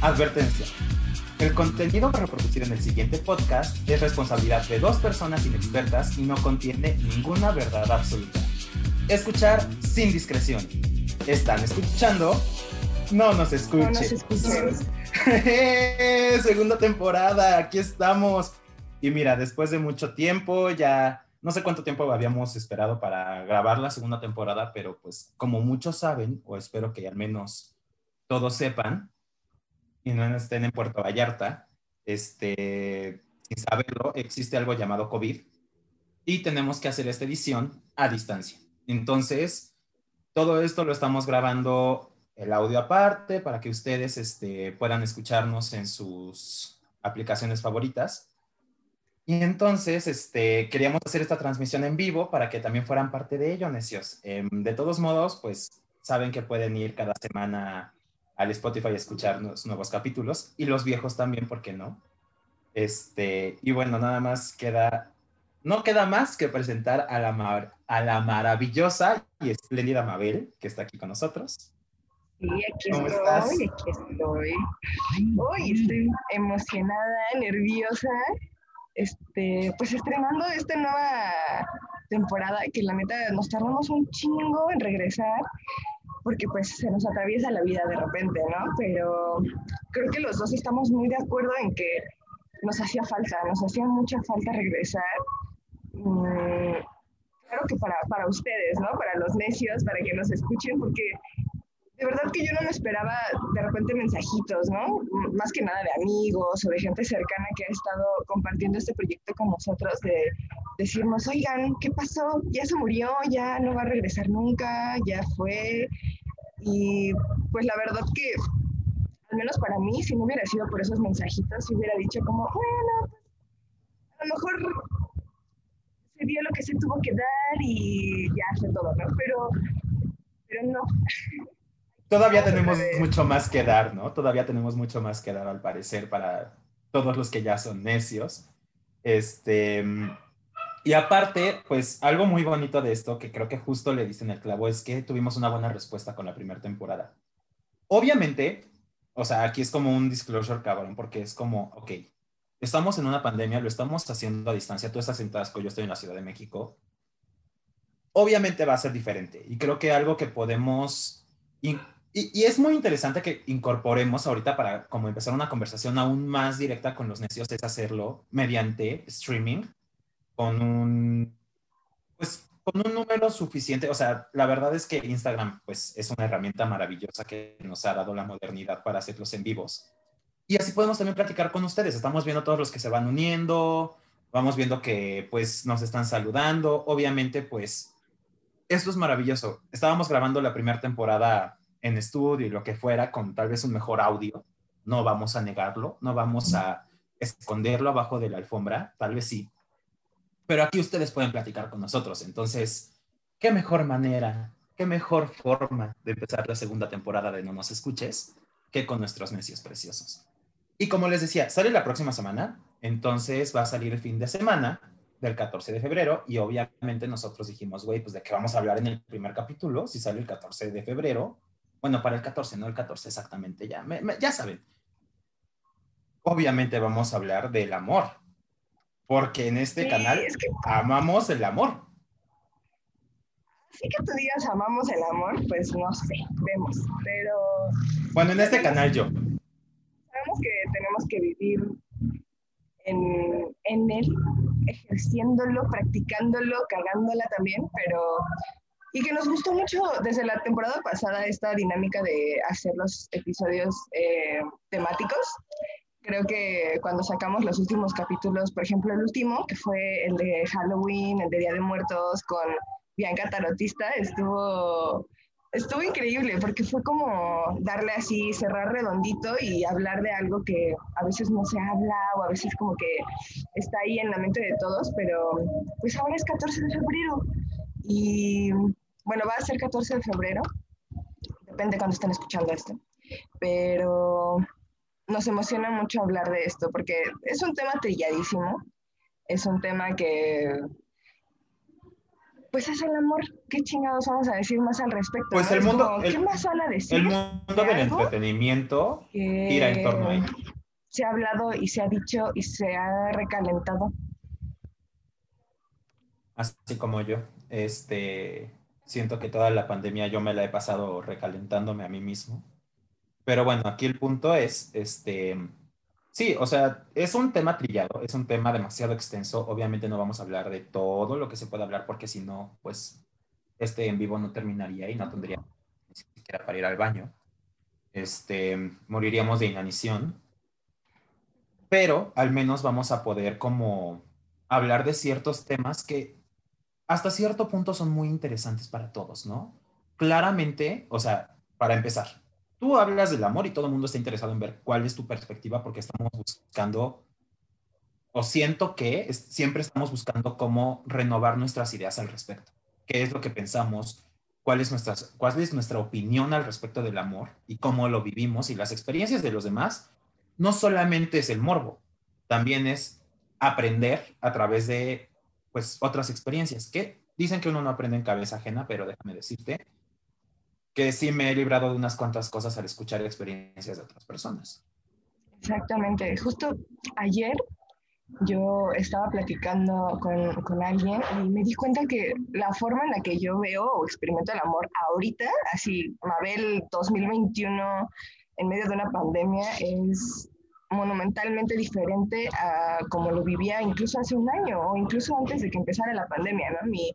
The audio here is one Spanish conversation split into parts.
Advertencia. El contenido reproducido en el siguiente podcast es responsabilidad de dos personas inexpertas y no contiene ninguna verdad absoluta. Escuchar sin discreción. ¿Están escuchando? No nos escuchen. No nos escuchen. Segunda temporada, aquí estamos. Y mira, después de mucho tiempo, ya no sé cuánto tiempo habíamos esperado para grabar la segunda temporada, pero pues como muchos saben, o espero que al menos todos sepan, y no estén en Puerto Vallarta, este, sin saberlo, existe algo llamado COVID y tenemos que hacer esta edición a distancia. Entonces, todo esto lo estamos grabando el audio aparte para que ustedes este, puedan escucharnos en sus aplicaciones favoritas. Y entonces, este, queríamos hacer esta transmisión en vivo para que también fueran parte de ello, necios. Em, de todos modos, pues saben que pueden ir cada semana al Spotify a escuchar los nuevos capítulos y los viejos también, ¿por qué no? Este, y bueno, nada más queda, no queda más que presentar a la, a la maravillosa y espléndida Mabel, que está aquí con nosotros. Sí, aquí estoy, aquí estoy. Hoy estoy emocionada, nerviosa este, pues estrenando esta nueva temporada que la neta nos tardamos un chingo en regresar porque pues se nos atraviesa la vida de repente, ¿no? Pero creo que los dos estamos muy de acuerdo en que nos hacía falta, nos hacía mucha falta regresar. Mm, claro que para, para ustedes, ¿no? Para los necios, para que nos escuchen, porque de verdad que yo no me esperaba de repente mensajitos, ¿no? Más que nada de amigos o de gente cercana que ha estado compartiendo este proyecto con nosotros, de decirnos, oigan, ¿qué pasó? Ya se murió, ya no va a regresar nunca, ya fue. Y pues la verdad que, al menos para mí, si no hubiera sido por esos mensajitos, si hubiera dicho como, bueno, pues, a lo mejor se dio lo que se tuvo que dar y ya fue todo, ¿no? Pero, pero no. Todavía tenemos mucho más que dar, ¿no? Todavía tenemos mucho más que dar, al parecer, para todos los que ya son necios. Este, y aparte, pues algo muy bonito de esto, que creo que justo le dicen el clavo, es que tuvimos una buena respuesta con la primera temporada. Obviamente, o sea, aquí es como un disclosure cabrón, porque es como, ok, estamos en una pandemia, lo estamos haciendo a distancia, tú estás en Tasco, yo estoy en la Ciudad de México. Obviamente va a ser diferente. Y creo que algo que podemos y, es muy interesante que incorporemos ahorita para como empezar una conversación aún más directa con los necios es hacerlo mediante streaming con un pues con un número suficiente, o sea, la verdad es que Instagram pues es una herramienta maravillosa que nos ha dado la modernidad para hacerlos en vivos. Y así podemos también platicar con ustedes. Estamos viendo todos los que se van uniendo, vamos viendo que pues nos están saludando. Obviamente pues esto es maravilloso. Estábamos grabando la primera temporada en estudio y lo que fuera con tal vez un mejor audio. No vamos a negarlo, no vamos a esconderlo abajo de la alfombra, tal vez sí. Pero aquí ustedes pueden platicar con nosotros. Entonces, ¿qué mejor manera, qué mejor forma de empezar la segunda temporada de No nos escuches que con nuestros necios preciosos? Y como les decía, sale la próxima semana, entonces va a salir el fin de semana del 14 de febrero y obviamente nosotros dijimos, güey, pues de qué vamos a hablar en el primer capítulo, si sale el 14 de febrero, bueno, para el 14, no el 14 exactamente, ya, ya saben. Obviamente vamos a hablar del amor, porque en este canal amamos el amor. Sí que tú digas amamos el amor, pues no sé, vemos, pero... Bueno, en este canal yo. Sabemos que tenemos que vivir en, en él, ejerciéndolo, practicándolo, cagándola también, pero y que nos gustó mucho desde la temporada pasada esta dinámica de hacer los episodios eh, temáticos. Creo que cuando sacamos los últimos capítulos, por ejemplo el último, que fue el de Halloween, el de Día de Muertos con Bianca Tarotista, estuvo, estuvo increíble porque fue como darle así, cerrar redondito y hablar de algo que a veces no se habla o a veces como que está ahí en la mente de todos, pero pues ahora es 14 de febrero y bueno, va a ser 14 de febrero, depende cuando estén escuchando esto, pero nos emociona mucho hablar de esto porque es un tema trilladísimo, es un tema que pues es el amor. ¿Qué chingados vamos a decir más al respecto? Pues el mundo. ¿Qué más van a decir? El mundo del entretenimiento gira en torno a ello. Se ha hablado y se ha dicho y se ha recalentado. Así como yo. Este. Siento que toda la pandemia yo me la he pasado recalentándome a mí mismo. Pero bueno, aquí el punto es, este, Sí, o sea, es un tema trillado, es un tema demasiado extenso. Obviamente no vamos a hablar de todo lo que se puede hablar porque si no, pues este en vivo no terminaría y no tendría ni siquiera para ir al baño. Este, moriríamos de inanición. Pero al menos vamos a poder como hablar de ciertos temas que hasta cierto punto son muy interesantes para todos, ¿no? Claramente, o sea, para empezar, tú hablas del amor y todo el mundo está interesado en ver cuál es tu perspectiva porque estamos buscando, o siento que siempre estamos buscando cómo renovar nuestras ideas al respecto. ¿Qué es lo que pensamos? ¿Cuál es, nuestras, ¿Cuál es nuestra opinión al respecto del amor y cómo lo vivimos y las experiencias de los demás? No solamente es el morbo, también es aprender a través de pues otras experiencias que dicen que uno no aprende en cabeza ajena, pero déjame decirte que sí me he librado de unas cuantas cosas al escuchar experiencias de otras personas. Exactamente. Justo ayer yo estaba platicando con, con, alguien y me di cuenta que la forma en la que yo veo o experimento el amor ahorita, así, Mabel 2021, en medio de una pandemia, es monumentalmente diferente a como lo vivía incluso hace un año o incluso antes de que empezara la pandemia, ¿no? Mi,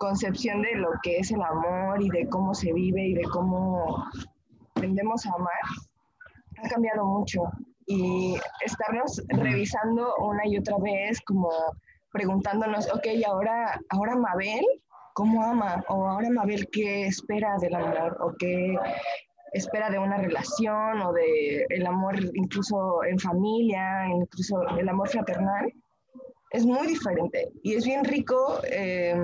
concepción de lo que es el amor y de cómo se vive y de cómo aprendemos a amar ha cambiado mucho. Y estarnos revisando una y otra vez, como preguntándonos, ok, ahora, ahora Mabel, ¿cómo ama? O ahora Mabel, ¿qué espera del amor? ¿O qué espera de una relación? ¿O de el amor incluso en familia, incluso el amor fraternal? Es muy diferente y es bien rico. Eh,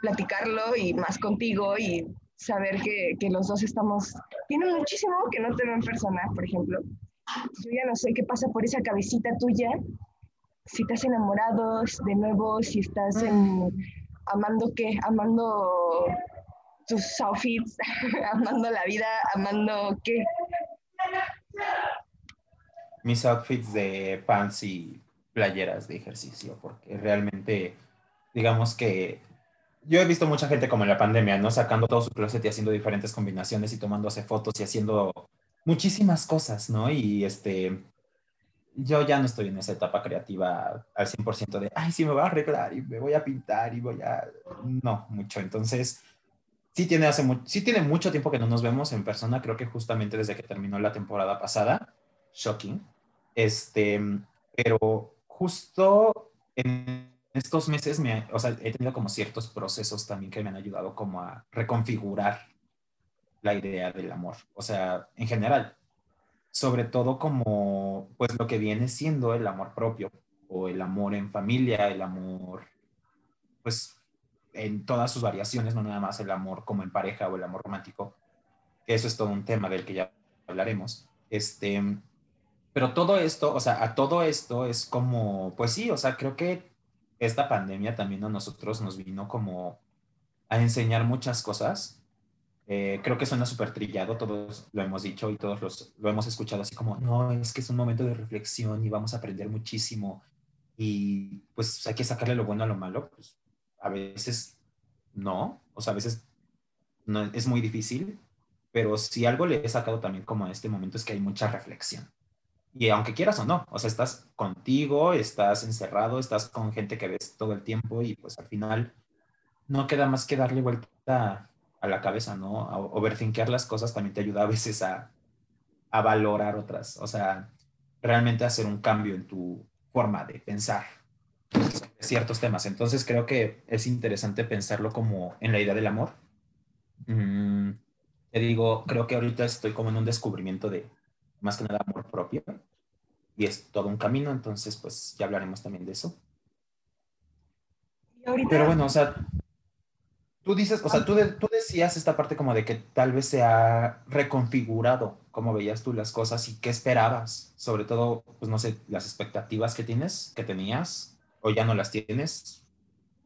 platicarlo y más contigo y saber que, que, los dos estamos, tiene muchísimo que no te ven persona, por ejemplo. Yo ya no sé qué pasa por esa cabecita tuya, si estás enamorado de nuevo, si estás en, amando qué, amando tus outfits, amando la vida, amando qué. Mis outfits de pants y playeras de ejercicio, porque realmente, digamos que yo he visto mucha gente como en la pandemia, ¿no? Sacando todo su closet y haciendo diferentes combinaciones y tomándose fotos y haciendo muchísimas cosas, ¿no? Y este, yo ya no estoy en esa etapa creativa al 100% de, ay, sí, me voy a arreglar y me voy a pintar y voy a... No, mucho. Entonces, sí tiene, hace sí tiene mucho tiempo que no nos vemos en persona, creo que justamente desde que terminó la temporada pasada. Shocking. Este, pero justo estos meses me, o sea, he tenido como ciertos procesos también que me han ayudado como a reconfigurar la idea del amor, o sea, en general, sobre todo como pues lo que viene siendo el amor propio o el amor en familia, el amor pues en todas sus variaciones, no nada más el amor como en pareja o el amor romántico, que eso es todo un tema del que ya hablaremos. Este, pero todo esto, o sea, a todo esto es como, pues sí, o sea, creo que esta pandemia también a nosotros nos vino como a enseñar muchas cosas. Eh, creo que suena súper trillado, todos lo hemos dicho y todos los, lo hemos escuchado así como, no, es que es un momento de reflexión y vamos a aprender muchísimo y pues hay que sacarle lo bueno a lo malo. Pues a veces no, o sea, a veces no, es muy difícil, pero si algo le he sacado también como a este momento es que hay mucha reflexión. Y aunque quieras o no, o sea, estás contigo, estás encerrado, estás con gente que ves todo el tiempo y pues al final no queda más que darle vuelta a la cabeza, ¿no? O overthinkear las cosas también te ayuda a veces a, a valorar otras, o sea, realmente hacer un cambio en tu forma de pensar ciertos temas. Entonces creo que es interesante pensarlo como en la idea del amor. Mm, te digo, creo que ahorita estoy como en un descubrimiento de más que nada amor propio y es todo un camino, entonces pues ya hablaremos también de eso. Ahorita? Pero bueno, o sea, tú dices, o sea, tú, de, tú decías esta parte como de que tal vez se ha reconfigurado cómo veías tú las cosas y qué esperabas, sobre todo, pues no sé, las expectativas que tienes, que tenías, o ya no las tienes.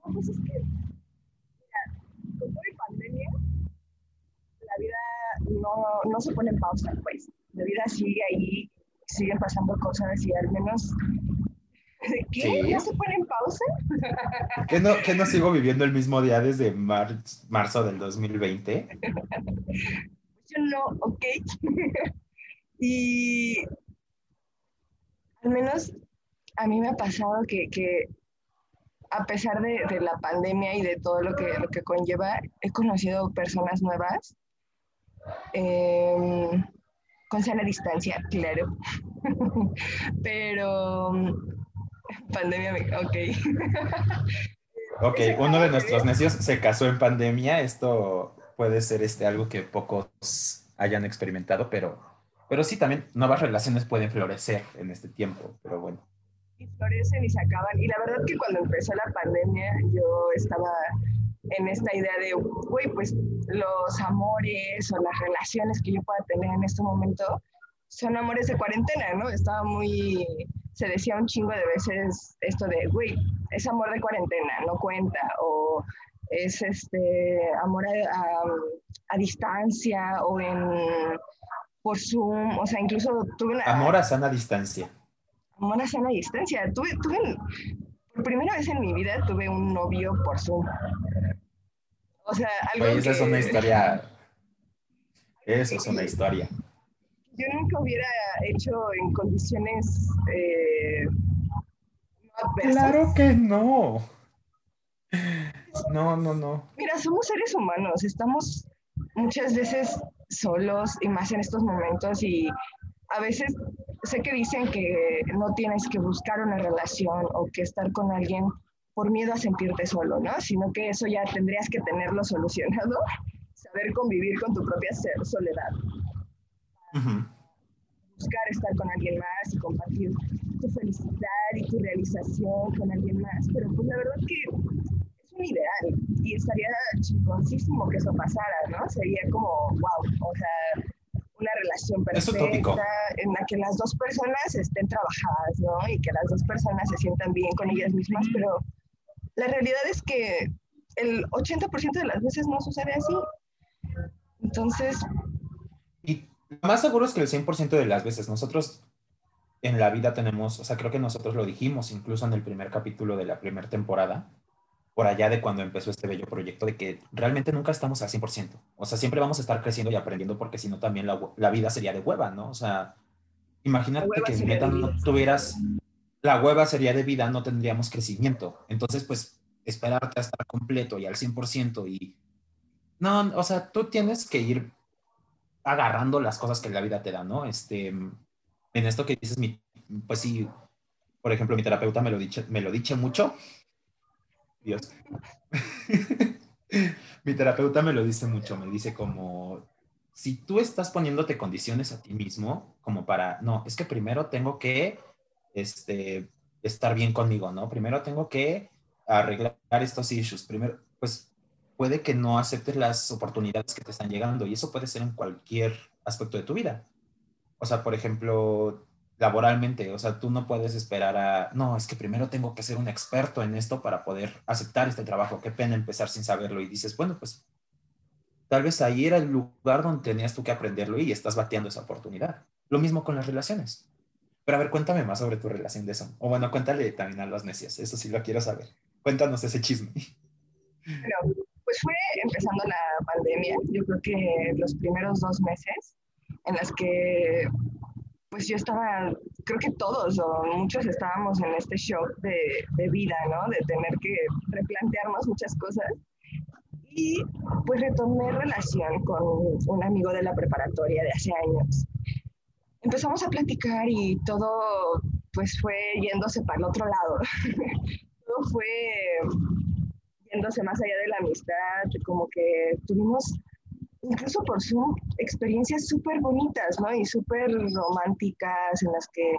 No, pues es que, mira, con toda la pandemia, la vida no, no se pone en pausa, pues, la vida sigue ahí siguen pasando cosas y al menos ¿Qué? ¿No se pone en pausa? ¿Que no, ¿Que no sigo viviendo el mismo día desde marzo del 2020? Yo no, ok. y al menos a mí me ha pasado que, que a pesar de, de, la pandemia y de todo lo que, lo que conlleva, he conocido personas nuevas eh, con sana distancia, claro. Pero pandemia, ok. ok, uno de nuestros necios se casó en pandemia. Esto puede ser este, algo que pocos hayan experimentado, pero, pero sí, también nuevas relaciones pueden florecer en este tiempo, pero bueno y florecen y se acaban. Y la verdad que cuando empezó la pandemia yo estaba en esta idea de, güey, pues los amores o las relaciones que yo pueda tener en este momento son amores de cuarentena, ¿no? Estaba muy, se decía un chingo de veces esto de, güey, es amor de cuarentena, no cuenta, o es este amor a, a distancia o en por Zoom, o sea, incluso tuve una... Amor a sana distancia una sana distancia. Tuve, tuve, por primera vez en mi vida tuve un novio por Zoom. O sea, algo Oye, esa es una historia. Eso es una historia. Yo nunca hubiera hecho en condiciones eh, Claro que no. No, no, no. Mira, somos seres humanos, estamos muchas veces solos y más en estos momentos y a veces sé que dicen que no tienes que buscar una relación o que estar con alguien por miedo a sentirte solo, ¿no? Sino que eso ya tendrías que tenerlo solucionado, saber convivir con tu propia soledad. Buscar estar con alguien más y compartir tu felicidad y tu realización con alguien más. Pero pues la verdad que es un ideal y estaría chingoncísimo que eso pasara, ¿no? Sería como, wow, o sea, una relación perfecta en la que las dos personas estén trabajadas, ¿no? Y que las dos personas se sientan bien con ellas mismas, pero la realidad es que el 80% de las veces no sucede así. Entonces... Y más seguro es que el 100% de las veces nosotros en la vida tenemos, o sea, creo que nosotros lo dijimos incluso en el primer capítulo de la primera temporada, por allá de cuando empezó este bello proyecto, de que realmente nunca estamos al 100%. O sea, siempre vamos a estar creciendo y aprendiendo porque si no también la, la, vida sería de hueva, ¿no? O sea, imagínate que neta no tuvieras, la hueva sería de vida, no tendríamos crecimiento. Entonces, pues, esperarte a estar completo y al 100% y... No, o sea, tú tienes que ir agarrando las cosas que la vida te da, ¿no? Este, en esto que dices, mi, pues sí, por ejemplo, mi terapeuta me lo dice, me lo dice mucho, Dios. Mi terapeuta me lo dice mucho, me dice como, si tú estás poniéndote condiciones a ti mismo, como para, no, es que primero tengo que este, estar bien conmigo, ¿no? Primero tengo que arreglar estos issues, primero, pues puede que no aceptes las oportunidades que te están llegando y eso puede ser en cualquier aspecto de tu vida. O sea, por ejemplo, laboralmente. O sea, tú no puedes esperar a, no, es que primero tengo que ser un experto en esto para poder aceptar este trabajo. Qué pena empezar sin saberlo. Y dices, bueno, pues tal vez ahí era el lugar donde tenías tú que aprenderlo y estás bateando esa oportunidad. Lo mismo con las relaciones. Pero a ver, cuéntame más sobre tu relación de eso. O bueno, cuéntale también a los necios. Eso sí lo quiero saber. Cuéntanos ese chisme. Bueno, pues fue empezando la pandemia. Yo creo que los primeros dos meses en las que pues yo estaba, creo que todos o muchos estábamos en este shock de, de, vida, ¿no? De tener que replantearnos muchas cosas. Y pues retomé relación con un amigo de la preparatoria de hace años. Empezamos a platicar y todo pues fue yéndose para el otro lado. todo fue yéndose más allá de la amistad, como que tuvimos incluso por Zoom, experiencias súper bonitas, ¿no? Y súper románticas en las que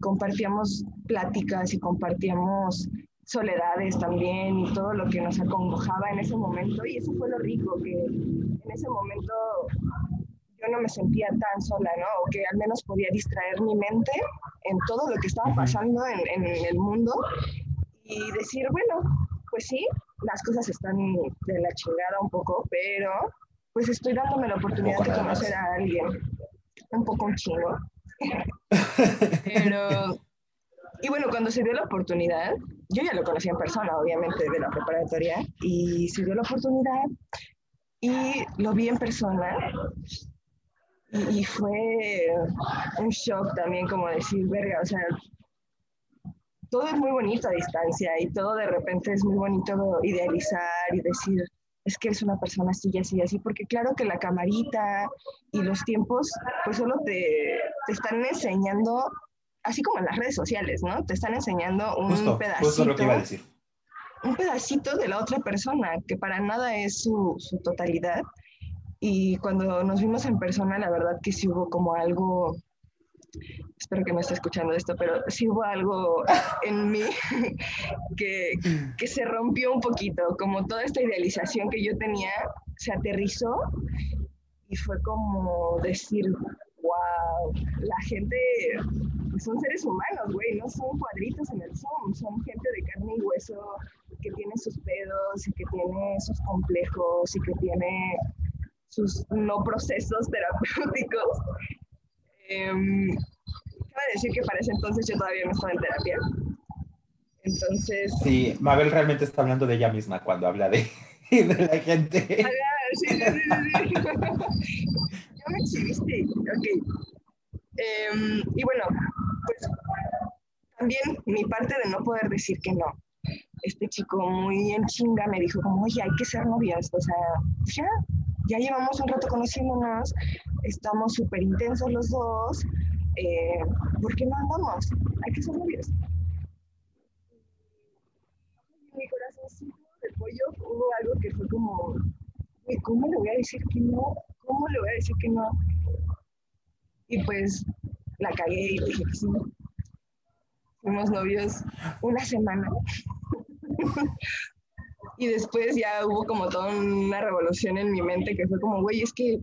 compartíamos pláticas y compartíamos soledades también y todo lo que nos acongojaba en ese momento. Y eso fue lo rico, que en ese momento yo no me sentía tan sola, ¿no? O que al menos podía distraer mi mente en todo lo que estaba pasando en, en el mundo y decir, bueno, pues sí, las cosas están de la chingada un poco, pero pues estoy dándome la oportunidad de conocer a alguien un poco un chino. Pero, y bueno, cuando se dio la oportunidad, yo ya lo conocí en persona, obviamente, de la preparatoria, y se dio la oportunidad y lo vi en persona y, fue un shock también como decir, verga, o sea, todo es muy bonito a distancia y todo de repente es muy bonito idealizar y decir, es que es una persona así y así y así, porque claro que la camarita y los tiempos, pues solo te, te, están enseñando, así como en las redes sociales, ¿no? Te están enseñando un pedacito. lo que iba a decir. Un pedacito de la otra persona, que para nada es su, su totalidad. Y cuando nos vimos en persona, la verdad que sí hubo como algo espero que no esté escuchando esto, pero sí hubo algo en mí que, que, se rompió un poquito, como toda esta idealización que yo tenía se aterrizó y fue como decir, wow, la gente son seres humanos, güey, no son cuadritos en el Zoom, son gente de carne y hueso que tiene sus pedos y que tiene sus complejos y que tiene sus no procesos terapéuticos eh, decir que para ese entonces yo todavía no estaba en terapia. Entonces. Sí, Mabel realmente está hablando de ella misma cuando habla de, de la gente. Sí, sí, sí, sí. ya me exhibiste. Ok. Em, y bueno, pues también mi parte de no poder decir que no. Este chico muy en chinga me dijo como, oye, hay que ser novias. O sea, ya, ya llevamos un rato conociéndonos, estamos súper intensos los dos, eh, ¿por qué no andamos? Hay que ser novios. En mi corazoncito de pollo hubo algo que fue como, ¿cómo le voy a decir que no? ¿Cómo le voy a decir que no? Y pues la cagué y dije que sí. Fuimos novios una semana. y después ya hubo como toda una revolución en mi mente que fue como, güey, es que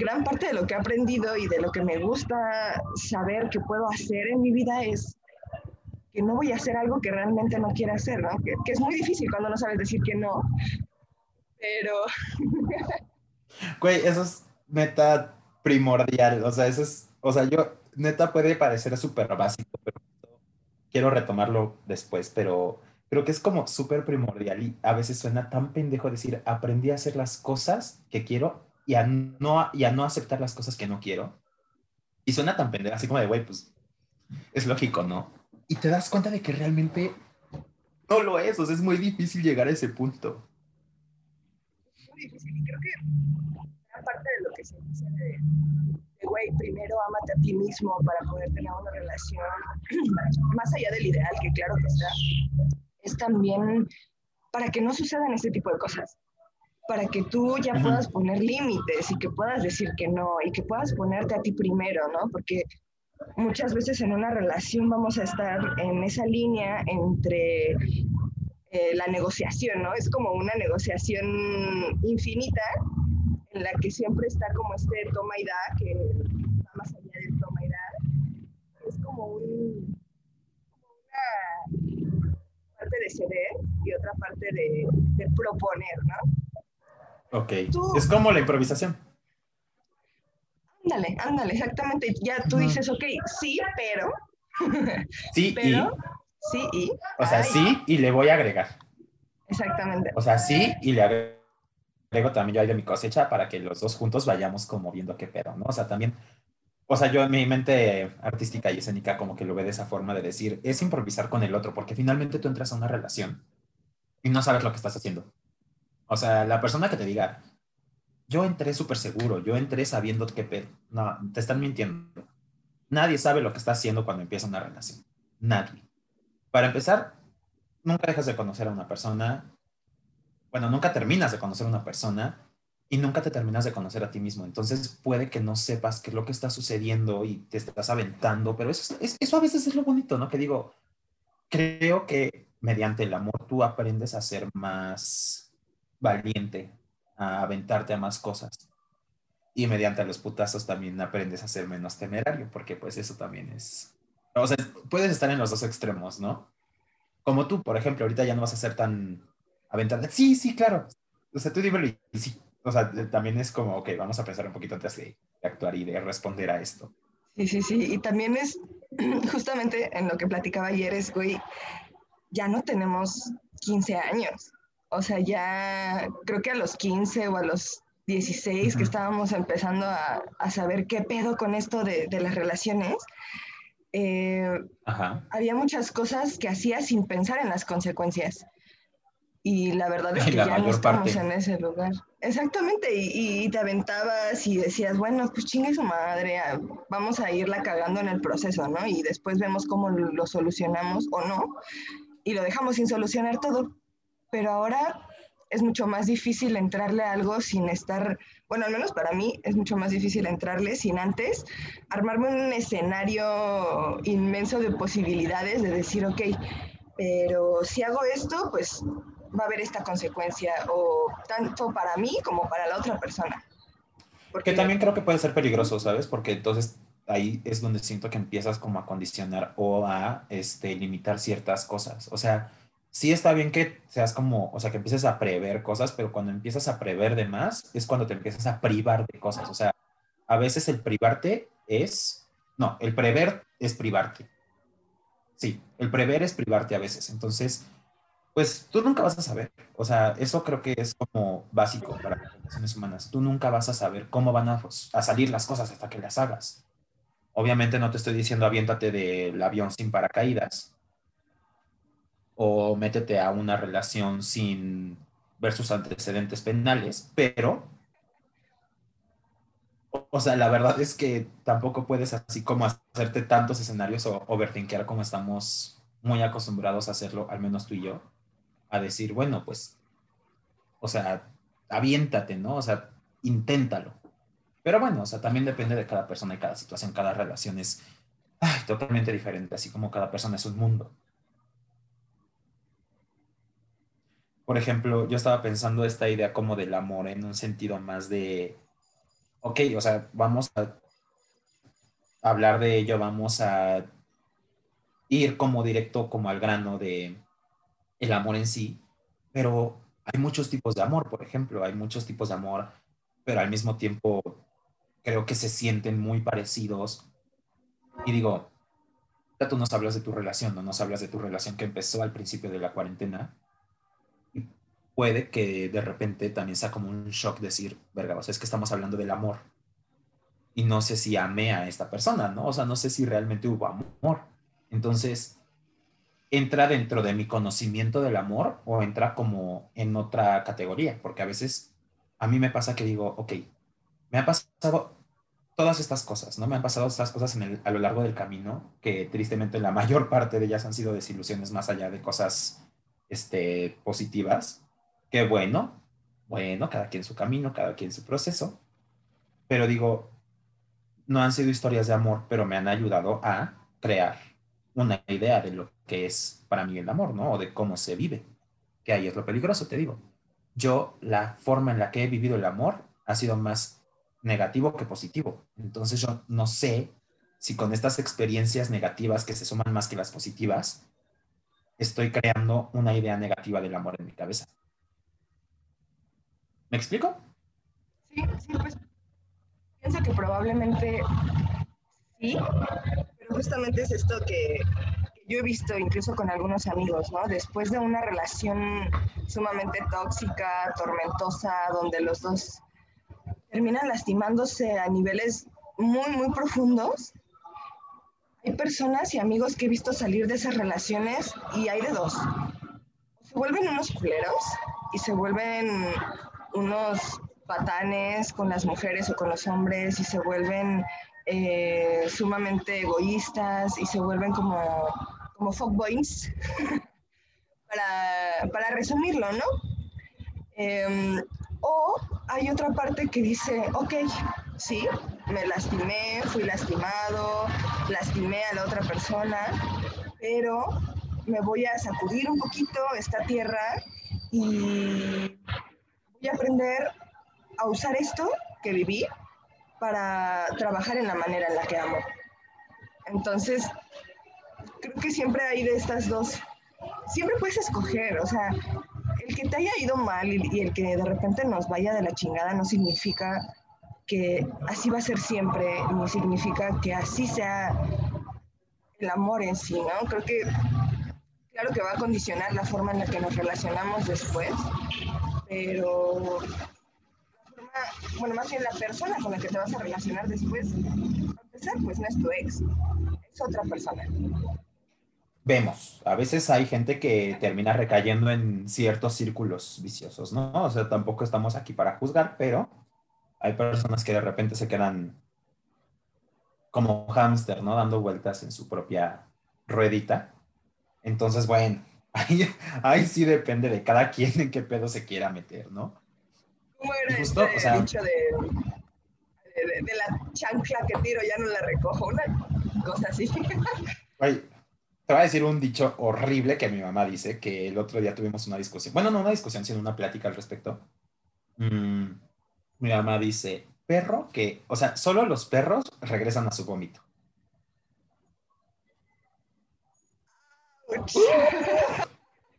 gran parte de lo que he aprendido y de lo que me gusta saber que puedo hacer en mi vida es que no voy a hacer algo que realmente no quiero hacer, ¿no? Que, es muy difícil cuando no sabes decir que no. Pero... Güey, eso es neta primordial. O sea, eso es, o sea, yo, neta puede parecer súper básico, pero quiero retomarlo después, pero creo que es como súper primordial y a veces suena tan pendejo decir, aprendí a hacer las cosas que quiero y a no, y no aceptar las cosas que no quiero. Y suena tan pendeja, así como de, güey, pues es lógico, ¿no? Y te das cuenta de que realmente no lo es, o sea, es muy difícil llegar a ese punto. Muy difícil y creo que gran parte de lo que se dice de, güey, primero amate a ti mismo para poder tener una relación, más allá del ideal, que claro que está, es también para que no sucedan este tipo de cosas para que tú ya puedas poner límites y que puedas decir que no y que puedas ponerte a ti primero, ¿no? Porque muchas veces en una relación vamos a estar en esa línea entre eh, la negociación, ¿no? Es como una negociación infinita en la que siempre está como este toma y da, que va más allá del toma y da. Es como, un, una parte de ceder y otra parte de, de proponer, ¿no? Ok. es como la improvisación. Ándale, ándale, exactamente. Ya tú dices, ok, sí, pero. Sí, pero, Sí, y. O sea, sí, y le voy a agregar. Exactamente. O sea, sí, y le agrego también yo ahí de mi cosecha para que los dos juntos vayamos como viendo qué pedo, ¿no? O sea, también. O sea, yo en mi mente artística y escénica como que lo ve de esa forma de decir, es improvisar con el otro, porque finalmente tú entras a una relación y no sabes lo que estás haciendo. O sea, la persona que te diga, yo entré súper seguro, yo entré sabiendo qué pedo. No, te están mintiendo. Nadie sabe lo que está haciendo cuando empieza una relación. Nadie. Para empezar, nunca dejas de conocer a una persona. Bueno, nunca terminas de conocer a una persona y nunca te terminas de conocer a ti mismo. Entonces puede que no sepas qué es lo que está sucediendo y te estás aventando, pero eso, eso a veces es lo bonito, ¿no? Que digo, creo que mediante el amor tú aprendes a ser más valiente a aventarte a más cosas. Y mediante los putazos también aprendes a ser menos temerario, porque pues eso también es... O sea, puedes estar en los dos extremos, ¿no? Como tú, por ejemplo, ahorita ya no vas a ser tan aventarte. Sí, sí, claro. O sea, tú dímelo y sí. o sea, también es como, ok, vamos a pensar un poquito antes de, actuar y de responder a esto. Sí, sí, sí. Y también es justamente en lo que platicaba ayer, es, güey, ya no tenemos 15 años. O sea, ya creo que a los 15 o a los 16 que estábamos empezando a, a, saber qué pedo con esto de, de las relaciones, eh, había muchas cosas que hacía sin pensar en las consecuencias. Y la verdad es que ya no estamos en ese lugar. Exactamente, y, te aventabas y decías, bueno, pues chingue su madre, ah, vamos a irla cagando en el proceso, ¿no? Y después vemos cómo lo solucionamos o no, y lo dejamos sin solucionar todo. Pero ahora es mucho más difícil entrarle a algo sin estar, bueno, al menos para mí es mucho más difícil entrarle sin antes armarme un escenario inmenso de posibilidades de decir, ok, pero si hago esto, pues va a haber esta consecuencia, o tanto para mí como para la otra persona. Porque también creo que puede ser peligroso, ¿sabes? Porque entonces ahí es donde siento que empiezas como a condicionar o a este, limitar ciertas cosas. O sea, sí está bien que seas como, o sea, que empieces a prever cosas, pero cuando empiezas a prever de más es cuando te empiezas a privar de cosas. O sea, a veces el privarte es, no, el prever es privarte. Sí, el prever es privarte a veces. Entonces, pues tú nunca vas a saber. O sea, eso creo que es como básico para las relaciones humanas. Tú nunca vas a saber cómo van a, salir las cosas hasta que las hagas. Obviamente no te estoy diciendo aviéntate del avión sin paracaídas o métete a una relación sin ver sus antecedentes penales, pero, o, sea, la verdad es que tampoco puedes así como hacerte tantos escenarios o overthinkear como estamos muy acostumbrados a hacerlo, al menos tú y yo a decir, bueno, pues, o sea, aviéntate, ¿no? O sea, inténtalo. Pero bueno, o sea, también depende de cada persona y cada situación, cada relación es totalmente diferente, así como cada persona es un mundo. Por ejemplo, yo estaba pensando esta idea como del amor en un sentido más de, ok, o sea, vamos a hablar de ello, vamos a ir como directo, como al grano de, el amor en sí, pero hay muchos tipos de amor, por ejemplo, hay muchos tipos de amor, pero al mismo tiempo creo que se sienten muy parecidos. Y digo, ya tú nos hablas de tu relación, no nos hablas de tu relación que empezó al principio de la cuarentena. Puede que de repente también sea como un shock decir, verga, o sea, es que estamos hablando del amor. Y no sé si amé a esta persona, ¿no? O sea, no sé si realmente hubo amor. Entonces, entra dentro de mi conocimiento del amor o entra como en otra categoría, porque a veces a mí me pasa que digo, ok, me ha pasado todas estas cosas, ¿no? Me han pasado estas cosas a lo largo del camino, que tristemente la mayor parte de ellas han sido desilusiones más allá de cosas este, positivas, que bueno, bueno, cada quien su camino, cada quien su proceso, pero digo, no han sido historias de amor, pero me han ayudado a crear una idea de lo que es para mí el amor, ¿no? O de cómo se vive. Que ahí es lo peligroso, te digo. Yo, la forma en la que he vivido el amor ha sido más negativo que positivo. Entonces yo no sé si con estas experiencias negativas que se suman más que las positivas, estoy creando una idea negativa del amor en mi cabeza. ¿Me explico? Sí, sí, pues pienso que probablemente sí, justamente es esto que, yo he visto incluso con algunos amigos, ¿no? Después de una relación sumamente tóxica, tormentosa, donde los dos terminan lastimándose a niveles muy, muy profundos, hay personas y amigos que he visto salir de esas relaciones y hay de dos. Se vuelven unos culeros y se vuelven unos patanes con las mujeres o con los hombres y se vuelven eh, sumamente egoístas y se vuelven como, como fuckboys, para, para, resumirlo, ¿no? Em, o hay otra parte que dice, ok, sí, me lastimé, fui lastimado, lastimé a la otra persona, pero me voy a sacudir un poquito esta tierra y a aprender a usar esto que viví para trabajar en la manera en la que amo. Entonces, creo que siempre hay de estas dos, siempre puedes escoger, o sea, el que te haya ido mal y, el que de repente nos vaya de la chingada no significa que así va a ser siempre, ni significa que así sea el amor en sí, ¿no? Creo que, claro que va a condicionar la forma en la que nos relacionamos después, pero bueno, más bien la persona con la que te vas a relacionar después, a empezar, pues no es tu ex, es otra persona vemos. A veces hay gente que termina recayendo en ciertos círculos viciosos, ¿no? O sea, tampoco estamos aquí para juzgar, pero hay personas que de repente se quedan como hámster, ¿no? Dando vueltas en su propia ruedita. Entonces, bueno, ahí, sí depende de cada quien en qué pedo se quiera meter, ¿no? ¿Cómo era Justo, este o sea, dicho de, de, la chancla que tiro ya no la recojo? Una cosa así. Ay, te voy a decir un dicho horrible que mi mamá dice, que el otro día tuvimos una discusión. Bueno, no una discusión, sino una plática al respecto. Mm, mi mamá dice, perro que, o sea, solo los perros regresan a su vómito.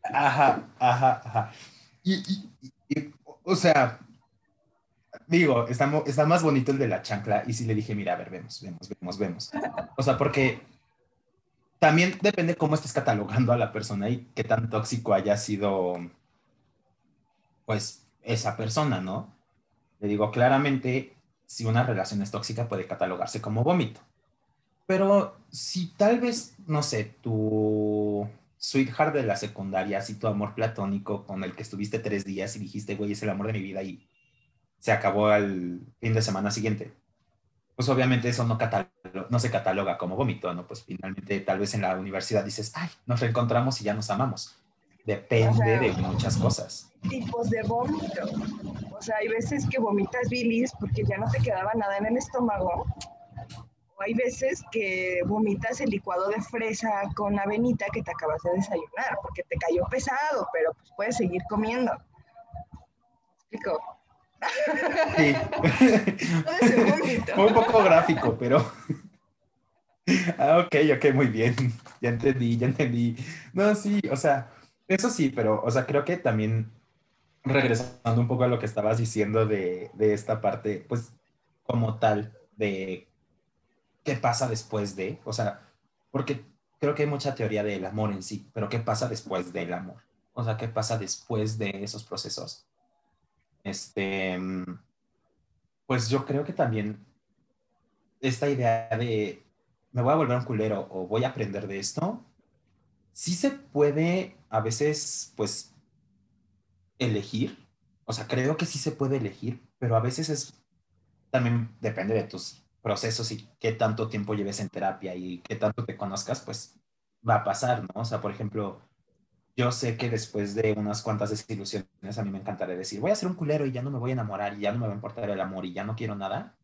Ajá, ajá, ajá. Y, o sea, digo, está, está más bonito el de la chancla y sí le dije, mira, a ver, vemos, vemos, vemos, vemos. O sea, porque también depende cómo estés catalogando a la persona y qué tan tóxico haya sido, pues, esa persona, ¿no? Le digo, claramente, si una relación es tóxica, puede catalogarse como vómito. Pero si tal vez, no sé, tu sweetheart de la secundaria, si tu amor platónico con el que estuviste tres días y dijiste, güey, es el amor de mi vida y se acabó al fin de semana siguiente, pues obviamente eso no, no se cataloga como vómito, ¿no? Pues finalmente tal vez en la universidad dices, ay, nos reencontramos y ya nos amamos. Depende de muchas cosas. Tipos de vómito. O sea, hay veces que vomitas bilis porque ya no te quedaba nada en el estómago. Hay veces que vomitas el licuado de fresa con avenita que te acabas de desayunar porque te cayó pesado, pero pues puedes seguir comiendo. explico? Sí. Fue un poco gráfico, pero. ah, ok, ok, muy bien. Ya entendí, ya entendí. No, sí, o sea, eso sí, pero, o sea, creo que también regresando un poco a lo que estabas diciendo de, de esta parte, pues, como tal, de qué pasa después de, o sea, porque creo que hay mucha teoría del amor en sí, pero qué pasa después del amor. O sea, qué pasa después de esos procesos. Este, pues yo creo que también esta idea de me voy a volver un culero o voy a aprender de esto, sí se puede a veces, pues, elegir. O sea, creo que sí se puede elegir, pero a veces es, también depende de tus procesos y qué tanto tiempo lleves en terapia y qué tanto te conozcas, pues va a pasar, ¿no? O sea, por ejemplo, yo sé que después de unas cuantas desilusiones a mí me encantaría decir, voy a ser un culero y ya no me voy a enamorar y ya no me va a importar el amor y ya no quiero nada,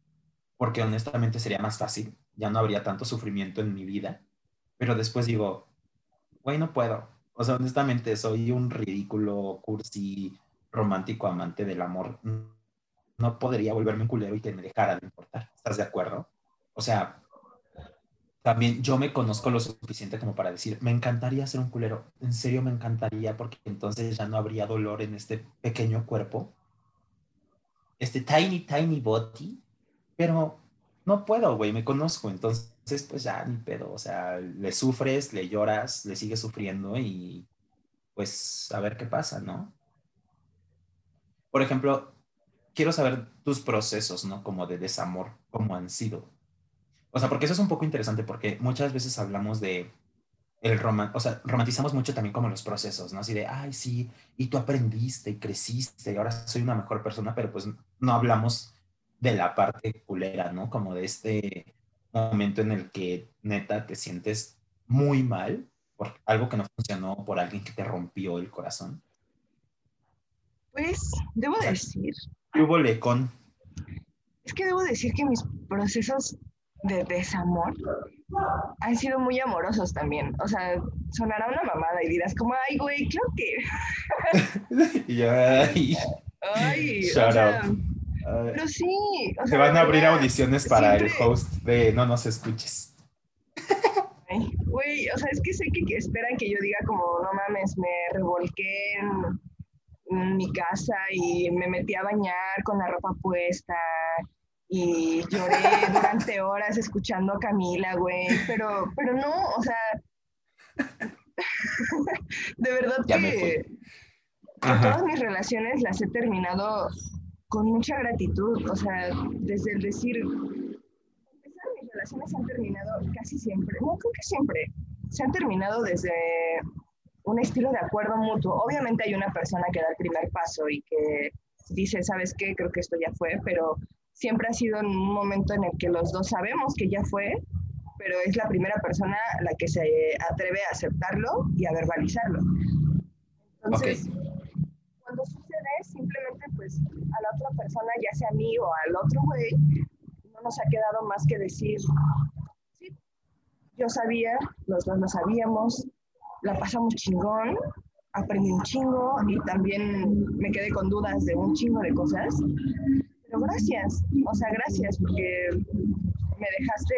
porque honestamente sería más fácil, ya no habría tanto sufrimiento en mi vida, pero después digo, güey, no puedo. O sea, honestamente soy un ridículo, cursi, romántico amante del amor. No podría volverme un culero y que me dejara de importar. ¿Estás de acuerdo? O sea, también yo me conozco lo suficiente como para decir, me encantaría ser un culero, en serio me encantaría porque entonces ya no habría dolor en este pequeño cuerpo, este tiny, tiny body, pero no puedo, güey, me conozco, entonces pues ya ni pedo, o sea, le sufres, le lloras, le sigues sufriendo y pues a ver qué pasa, ¿no? Por ejemplo, quiero saber tus procesos, ¿no? Como de desamor, cómo han sido. O sea, porque eso es un poco interesante porque muchas veces hablamos de el román, o sea, romantizamos mucho también como los procesos, ¿no? Así de, ay, sí, y tú aprendiste y creciste y ahora soy una mejor persona, pero pues no hablamos de la parte culera, ¿no? Como de este momento en el que neta te sientes muy mal por algo que no funcionó, por alguien que te rompió el corazón. Pues, debo decir. ¿Qué hubo lecón? Es que debo decir que mis procesos de desamor han sido muy amorosos también. O sea, sonará una mamada y dirás como, ay, güey, creo que... y ay, ay o sea, pero sí. O Se van a abrir audiciones para el host de No nos escuches. Güey, o sea, es que sé que esperan que yo diga como, no mames, me revolqué en en mi casa y me metí a bañar con la ropa puesta y lloré durante horas escuchando a Camila, güey, pero, pero no, o sea, de verdad que todas mis relaciones las he terminado con mucha gratitud, o sea, desde el decir, mis relaciones han terminado casi siempre, no creo que siempre, se han terminado desde un estilo de acuerdo mutuo. Obviamente hay una persona que da el primer paso y que dice, ¿sabes qué? Creo que esto ya fue, pero siempre ha sido en un momento en el que los dos sabemos que ya fue, pero es la primera persona la que se atreve a aceptarlo y a verbalizarlo. Entonces, cuando sucede, simplemente pues a la otra persona, ya sea a mí o al otro güey, no nos ha quedado más que decir, sí, yo sabía, los dos lo sabíamos, la pasamos chingón, aprendí un chingo y también me quedé con dudas de un chingo de cosas. Pero gracias, o sea, gracias porque me dejaste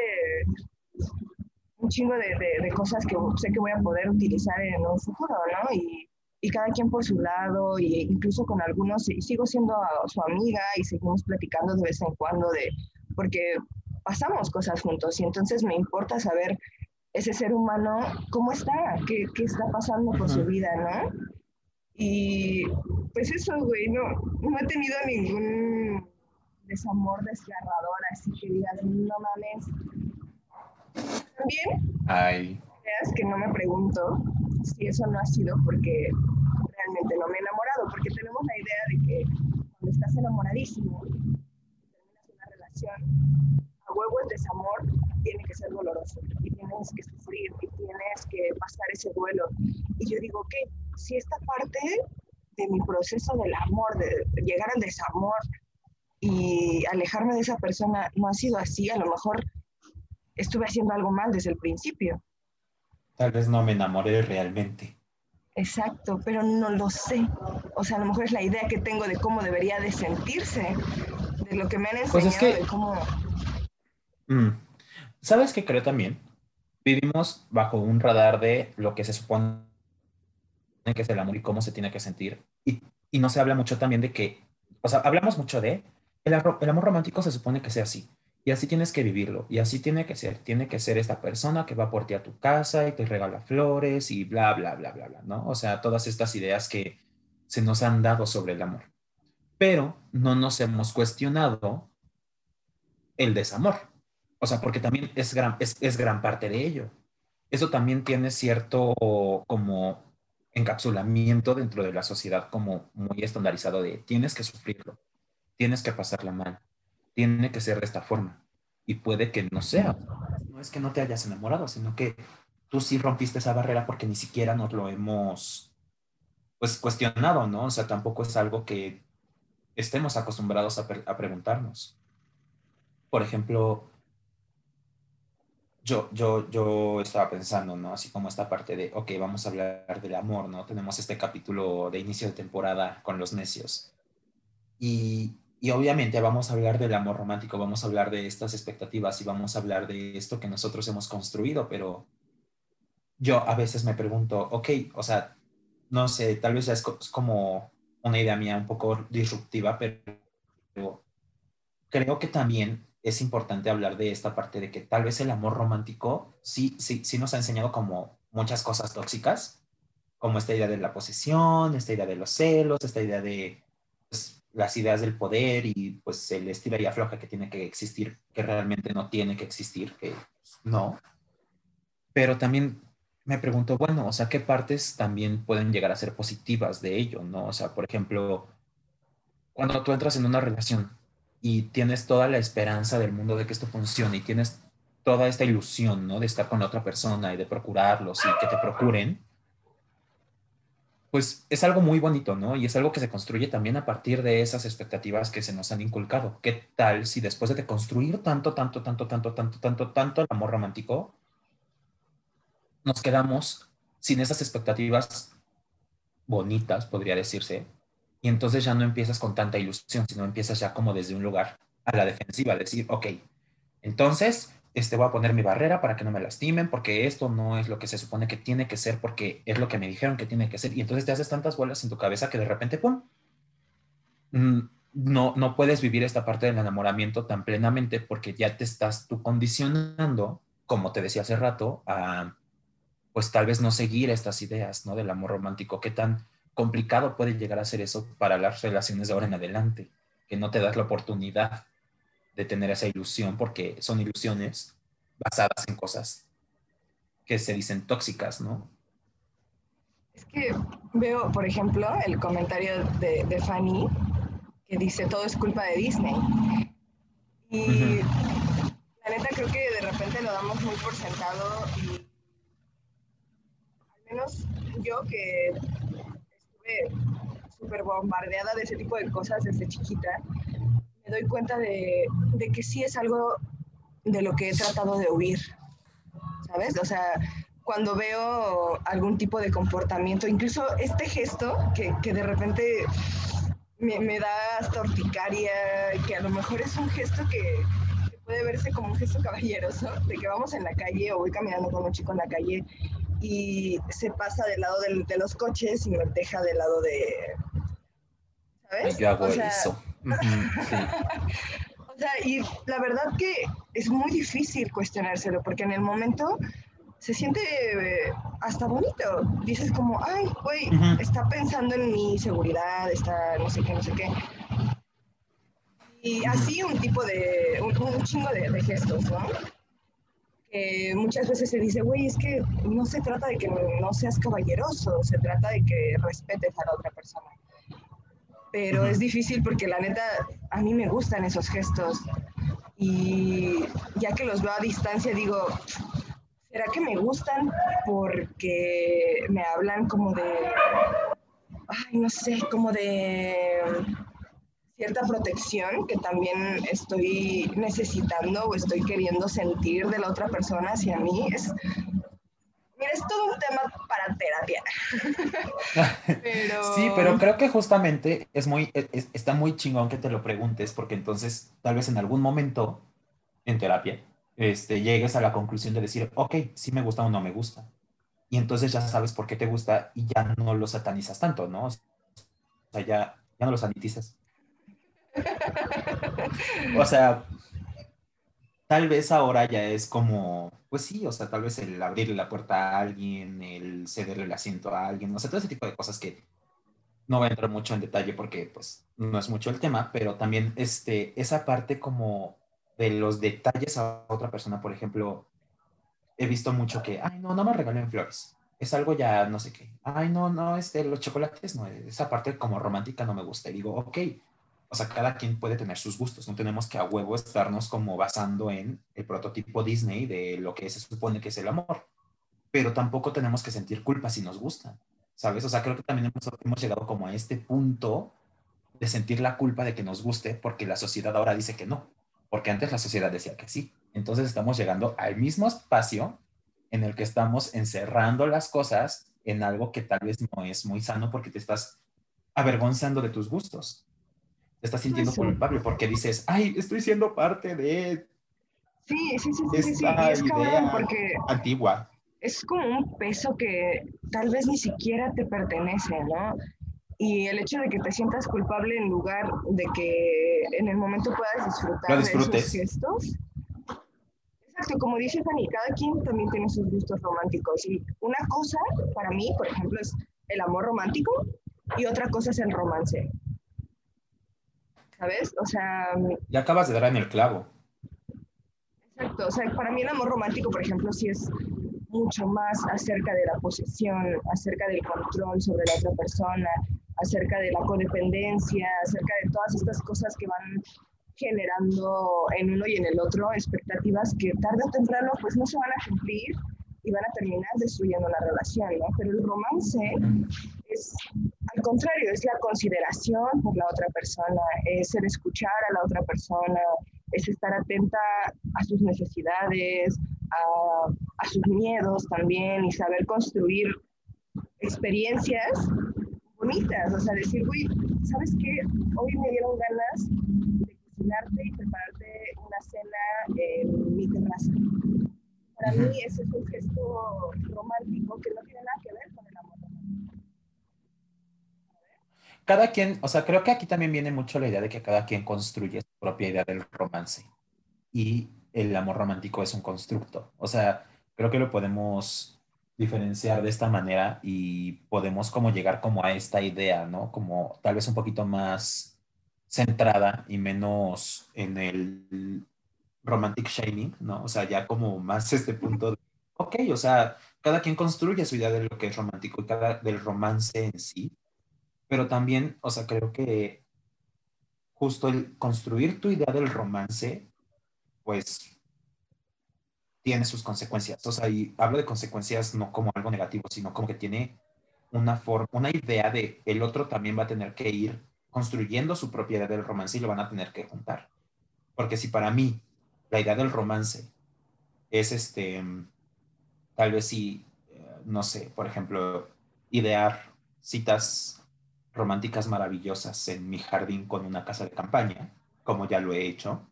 un chingo de, de, cosas que sé que voy a poder utilizar en un futuro, ¿no? Y, y cada quien por su lado, e incluso con algunos sigo siendo su amiga y seguimos platicando de vez en cuando de, porque pasamos cosas juntos y entonces me importa saber ese ser humano cómo está, qué, qué está pasando por su vida, ¿no? Y pues eso, güey, no, no he tenido ningún desamor desgarrador, así que digas, no mames. También, Ay. veas que no me pregunto si eso no ha sido porque realmente no me he enamorado, porque tenemos la idea de que cuando estás enamoradísimo, terminas una relación, huevo el desamor tiene que ser doloroso y tienes que sufrir y tienes que pasar ese duelo. Y yo digo que si esta parte de mi proceso del amor, de llegar al desamor y alejarme de esa persona no ha sido así, a lo mejor estuve haciendo algo mal desde el principio. Tal vez no me enamoré realmente. Exacto, pero no lo sé. O sea, a lo mejor es la idea que tengo de cómo debería de sentirse, de lo que me han enseñado, pues es que... de cómo Mm. ¿Sabes qué creo también? Vivimos bajo un radar de lo que se supone que es el amor y cómo se tiene que sentir. Y, y no se habla mucho también de que, o sea, hablamos mucho de el, el amor romántico se supone que sea así. Y así tienes que vivirlo. Y así tiene que ser. Tiene que ser esta persona que va por ti a tu casa y te regala flores y bla, bla, bla, bla, bla, ¿no? O sea, todas estas ideas que se nos han dado sobre el amor. Pero no nos hemos cuestionado el desamor. O sea, porque también es gran, es, gran parte de ello. Eso también tiene cierto como encapsulamiento dentro de la sociedad como muy estandarizado de tienes que sufrirlo, tienes que pasarla mal, tiene que ser de esta forma. Y puede que no sea. No es que no te hayas enamorado, sino que tú sí rompiste esa barrera porque ni siquiera nos lo hemos pues cuestionado, ¿no? O sea, tampoco es algo que estemos acostumbrados a, a preguntarnos. Por ejemplo, yo, yo, yo estaba pensando, ¿no? Así como esta parte de, ok, vamos a hablar del amor, ¿no? Tenemos este capítulo de inicio de temporada con los necios. Y, y obviamente vamos a hablar del amor romántico, vamos a hablar de estas expectativas y vamos a hablar de esto que nosotros hemos construido, pero yo a veces me pregunto, ok, o sea, no sé, tal vez es como una idea mía un poco disruptiva, pero creo que también es importante hablar de esta parte de que tal vez el amor romántico sí, sí, sí nos ha enseñado como muchas cosas tóxicas, como esta idea de la posesión, esta idea de los celos, esta idea de pues, las ideas del poder y pues el estilo y afloja que tiene que existir, que realmente no tiene que existir, que no. Pero también me pregunto, bueno, o sea, ¿qué partes también pueden llegar a ser positivas de ello, no? O sea, por ejemplo, cuando tú entras en una relación y tienes toda la esperanza del mundo de que esto funcione y tienes toda esta ilusión, ¿no? De estar con otra persona y de procurarlos y que te procuren, pues es algo muy bonito, ¿no? Y es algo que se construye también a partir de esas expectativas que se nos han inculcado. ¿Qué tal si después de construir tanto, tanto, tanto, tanto, tanto, tanto, tanto el amor romántico, nos quedamos sin esas expectativas bonitas, podría decirse, y entonces ya no empiezas con tanta ilusión, sino empiezas ya como desde un lugar a la defensiva, decir, ok, entonces este, voy a poner mi barrera para que no me lastimen, porque esto no es lo que se supone que tiene que ser, porque es lo que me dijeron que tiene que ser. Y entonces te haces tantas bolas en tu cabeza que de repente, ¡pum! Mm, no, no puedes vivir esta parte del enamoramiento tan plenamente porque ya te estás tú condicionando, como te decía hace rato, a pues tal vez no seguir estas ideas, ¿no? Del amor romántico. ¿Qué tan complicado puede llegar a ser eso para las relaciones de ahora en adelante? Que no te das la oportunidad de tener esa ilusión porque son ilusiones basadas en cosas que se dicen tóxicas, ¿no? Es que veo, por ejemplo, el comentario de, de Fanny que dice todo es culpa de Disney. Y la neta creo que de repente lo damos muy por sentado y al menos yo que súper bombardeada de ese tipo de cosas desde chiquita, doy cuenta de, que sí es algo de lo que he tratado de huir, ¿sabes? O sea, cuando veo algún tipo de comportamiento, incluso este gesto que, de repente me, me, da hasta urticaria, que a lo mejor es un gesto que, que, puede verse como un gesto caballeroso, de que vamos en la calle o voy caminando con un chico en la calle y se pasa del lado del, de los coches y me deja del lado de... ¿Sabes? Yo hago o sea, eso o sea, y la verdad que es muy difícil cuestionárselo, porque en el momento se siente eh, hasta bonito. Dices como, ay, güey, está pensando en mi seguridad, está no sé qué, no sé qué. Y así un tipo de, un, un chingo de, de, gestos, ¿no? Que muchas veces se dice, güey, es que no se trata de que no seas caballeroso, se trata de que respetes a la otra persona pero es difícil porque la neta, a mí me gustan esos gestos. Y ya que los veo a distancia digo, ¿será que me gustan porque me hablan como de, ay, no sé, como de cierta protección que también estoy necesitando o estoy queriendo sentir de la otra persona hacia mí? Es, Mira, es todo un tema para terapia. Sí, pero creo que justamente es muy, e, es, está muy chingón que te lo preguntes, porque entonces tal vez en algún momento en terapia este, llegues a la conclusión de decir, ok, sí me gusta o no me gusta. Y entonces ya sabes por qué te gusta y ya no lo satanizas tanto, ¿no? O sea, ya, ya no lo sanitizas. O sea, tal vez ahora ya es como, pues sí, o sea, tal vez el abrirle la puerta a alguien, el cederle el asiento a alguien, o sea, todo ese tipo de cosas que no voy a entrar mucho en detalle porque pues no es mucho el tema, pero también este, esa parte como de los detalles a otra persona, por ejemplo, he visto mucho que, ay, no, no me regalen flores. Es algo ya no sé qué. Ay, no, no, este, los chocolates, no, esa parte como romántica no me gusta. Y digo, ok, o sea, cada quien puede tener sus gustos, no tenemos que a huevo estarnos como basando en el prototipo Disney de lo que se supone que es el amor, pero tampoco tenemos que sentir culpa si nos gusta, ¿sabes? O sea, creo que también hemos, hemos llegado como a este punto de sentir la culpa de que nos guste porque la sociedad ahora dice que no, porque antes la sociedad decía que sí. Entonces estamos llegando al mismo espacio en el que estamos encerrando las cosas en algo que tal vez no es muy sano porque te estás avergonzando de tus gustos te estás sintiendo culpable porque dices, ay, estoy siendo parte de sí, sí, sí, sí, sí, es idea porque antigua. Es como un peso que tal vez ni siquiera te pertenece, ¿no? Y el hecho de que te sientas culpable en lugar de que en el momento puedas disfrutar de esos gestos. Exacto, como dice Fanny, cada quien también tiene sus gustos románticos. Y una cosa para mí, por ejemplo, es el amor romántico y otra cosa es el romance. ¿Sabes? O sea... Ya acabas de dar en el clavo. Exacto, o sea, para mí el amor romántico, por ejemplo, sí es mucho más acerca de la posesión, acerca del control sobre la otra persona, acerca de la codependencia, acerca de todas estas cosas que van generando en uno y en el otro expectativas que tarde o temprano pues no se van a cumplir y van a terminar destruyendo la relación, ¿no? Pero el romance es, al contrario, es la consideración por la otra persona, es el escuchar a la otra persona, es estar atenta a sus necesidades, a, a sus miedos también y saber construir experiencias bonitas, o sea, decir, uy, ¿sabes qué? Hoy me dieron ganas de cocinarte y prepararte una cena en mi terraza para mí ese es un gesto romántico que no Cada quien, o sea, creo que aquí también viene mucho la idea de que cada quien construye su propia idea del romance y el amor romántico es un constructo. O sea, creo que lo podemos diferenciar de esta manera y podemos como llegar como a esta idea, ¿no? Como tal vez un poquito más centrada y menos en el romantic shaming, ¿no? O sea, ya como más este punto de, o sea, cada quien construye su idea de lo que es romántico y cada del romance en sí, pero también, o sea, creo que justo el construir tu idea del romance, pues tiene sus consecuencias. O sea, y hablo de consecuencias no como algo negativo, sino como que tiene una forma, una idea de el otro también va a tener que ir construyendo su propia idea del romance y lo van a tener que juntar. Porque si para mí la idea del romance es este, tal vez si, eh, no sé, por ejemplo, idear citas románticas maravillosas en mi jardín con una casa de campaña, como ya lo he hecho,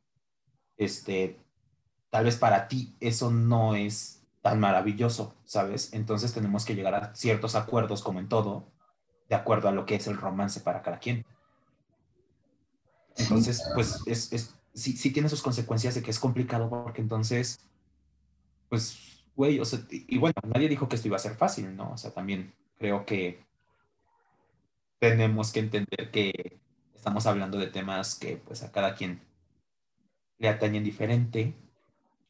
este, tal vez para ti eso no es tan maravilloso, ¿sabes? Entonces tenemos que llegar a ciertos acuerdos, como en todo, de acuerdo a lo que es el romance para cada quien. Entonces, pues es, es sí, sí tiene sus consecuencias de que es complicado porque entonces, pues, güey, o sea, y bueno, nadie dijo que esto iba a ser fácil, ¿no? O sea, también creo que tenemos que entender que estamos hablando de temas que pues a cada quien le atañen diferente,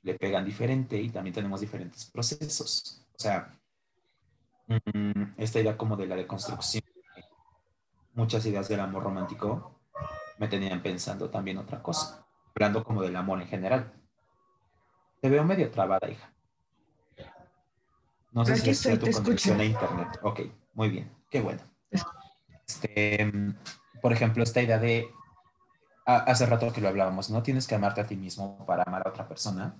le pegan diferente y también tenemos diferentes procesos. O sea, mm, esta idea como de la deconstrucción, muchas ideas del amor romántico me tenían pensando también otra cosa hablando como del amor en general. Te veo medio trabada, hija. No sé si es tu conexión a internet. Ok, muy bien, qué bueno. Este, por ejemplo, esta idea de, hace rato que lo hablábamos, no tienes que amarte a ti mismo para amar a otra persona.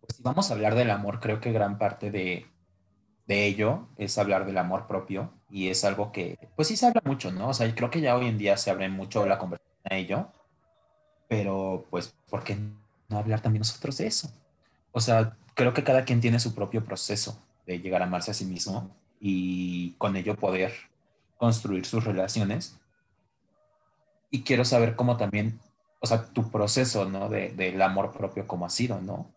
Pues si vamos a hablar del amor, creo que gran parte de, de ello es hablar del amor propio y es algo que, pues sí se habla mucho, ¿no? O sea, creo que ya hoy en día se abre mucho la conversación a ello pero pues, ¿por qué no hablar también nosotros de eso? O sea, creo que cada quien tiene su propio proceso de llegar a amarse a sí mismo y con ello poder construir sus relaciones. Y quiero saber cómo también, o sea, tu proceso, ¿no? De, del amor propio, cómo ha sido, ¿no?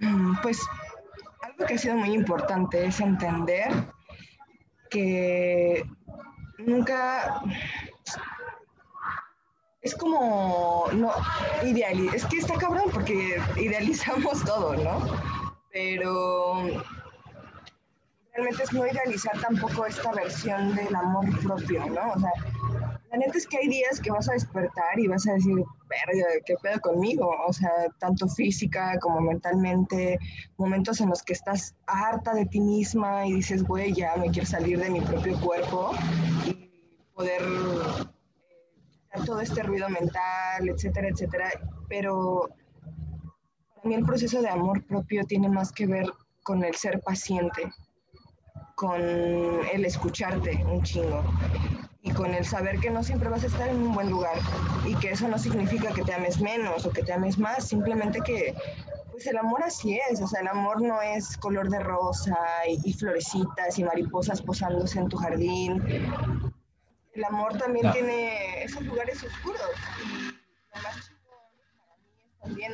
Mm, pues algo que ha sido muy importante es entender que nunca es como, no, ideal, es que está cabrón porque idealizamos todo, ¿no? Pero realmente es no idealizar tampoco esta versión del amor propio, ¿no? O sea, la neta es que hay días que vas a despertar y vas a decir, verga, ¿qué pedo conmigo? O sea, tanto física como mentalmente, momentos en los que estás harta de ti misma y dices, güey, ya me quiero salir de mi propio cuerpo y poder todo este ruido mental, etcétera, etcétera. Pero para el proceso de amor propio tiene más que ver con el ser paciente, con el escucharte un chingo y con el saber que no siempre vas a estar en un buen lugar y que eso no significa que te ames menos o que te ames más, simplemente que pues el amor así es, o sea, el amor no es color de rosa y, y florecitas y mariposas posándose en tu jardín. El amor también tiene esos lugares oscuros y lo más para mí es también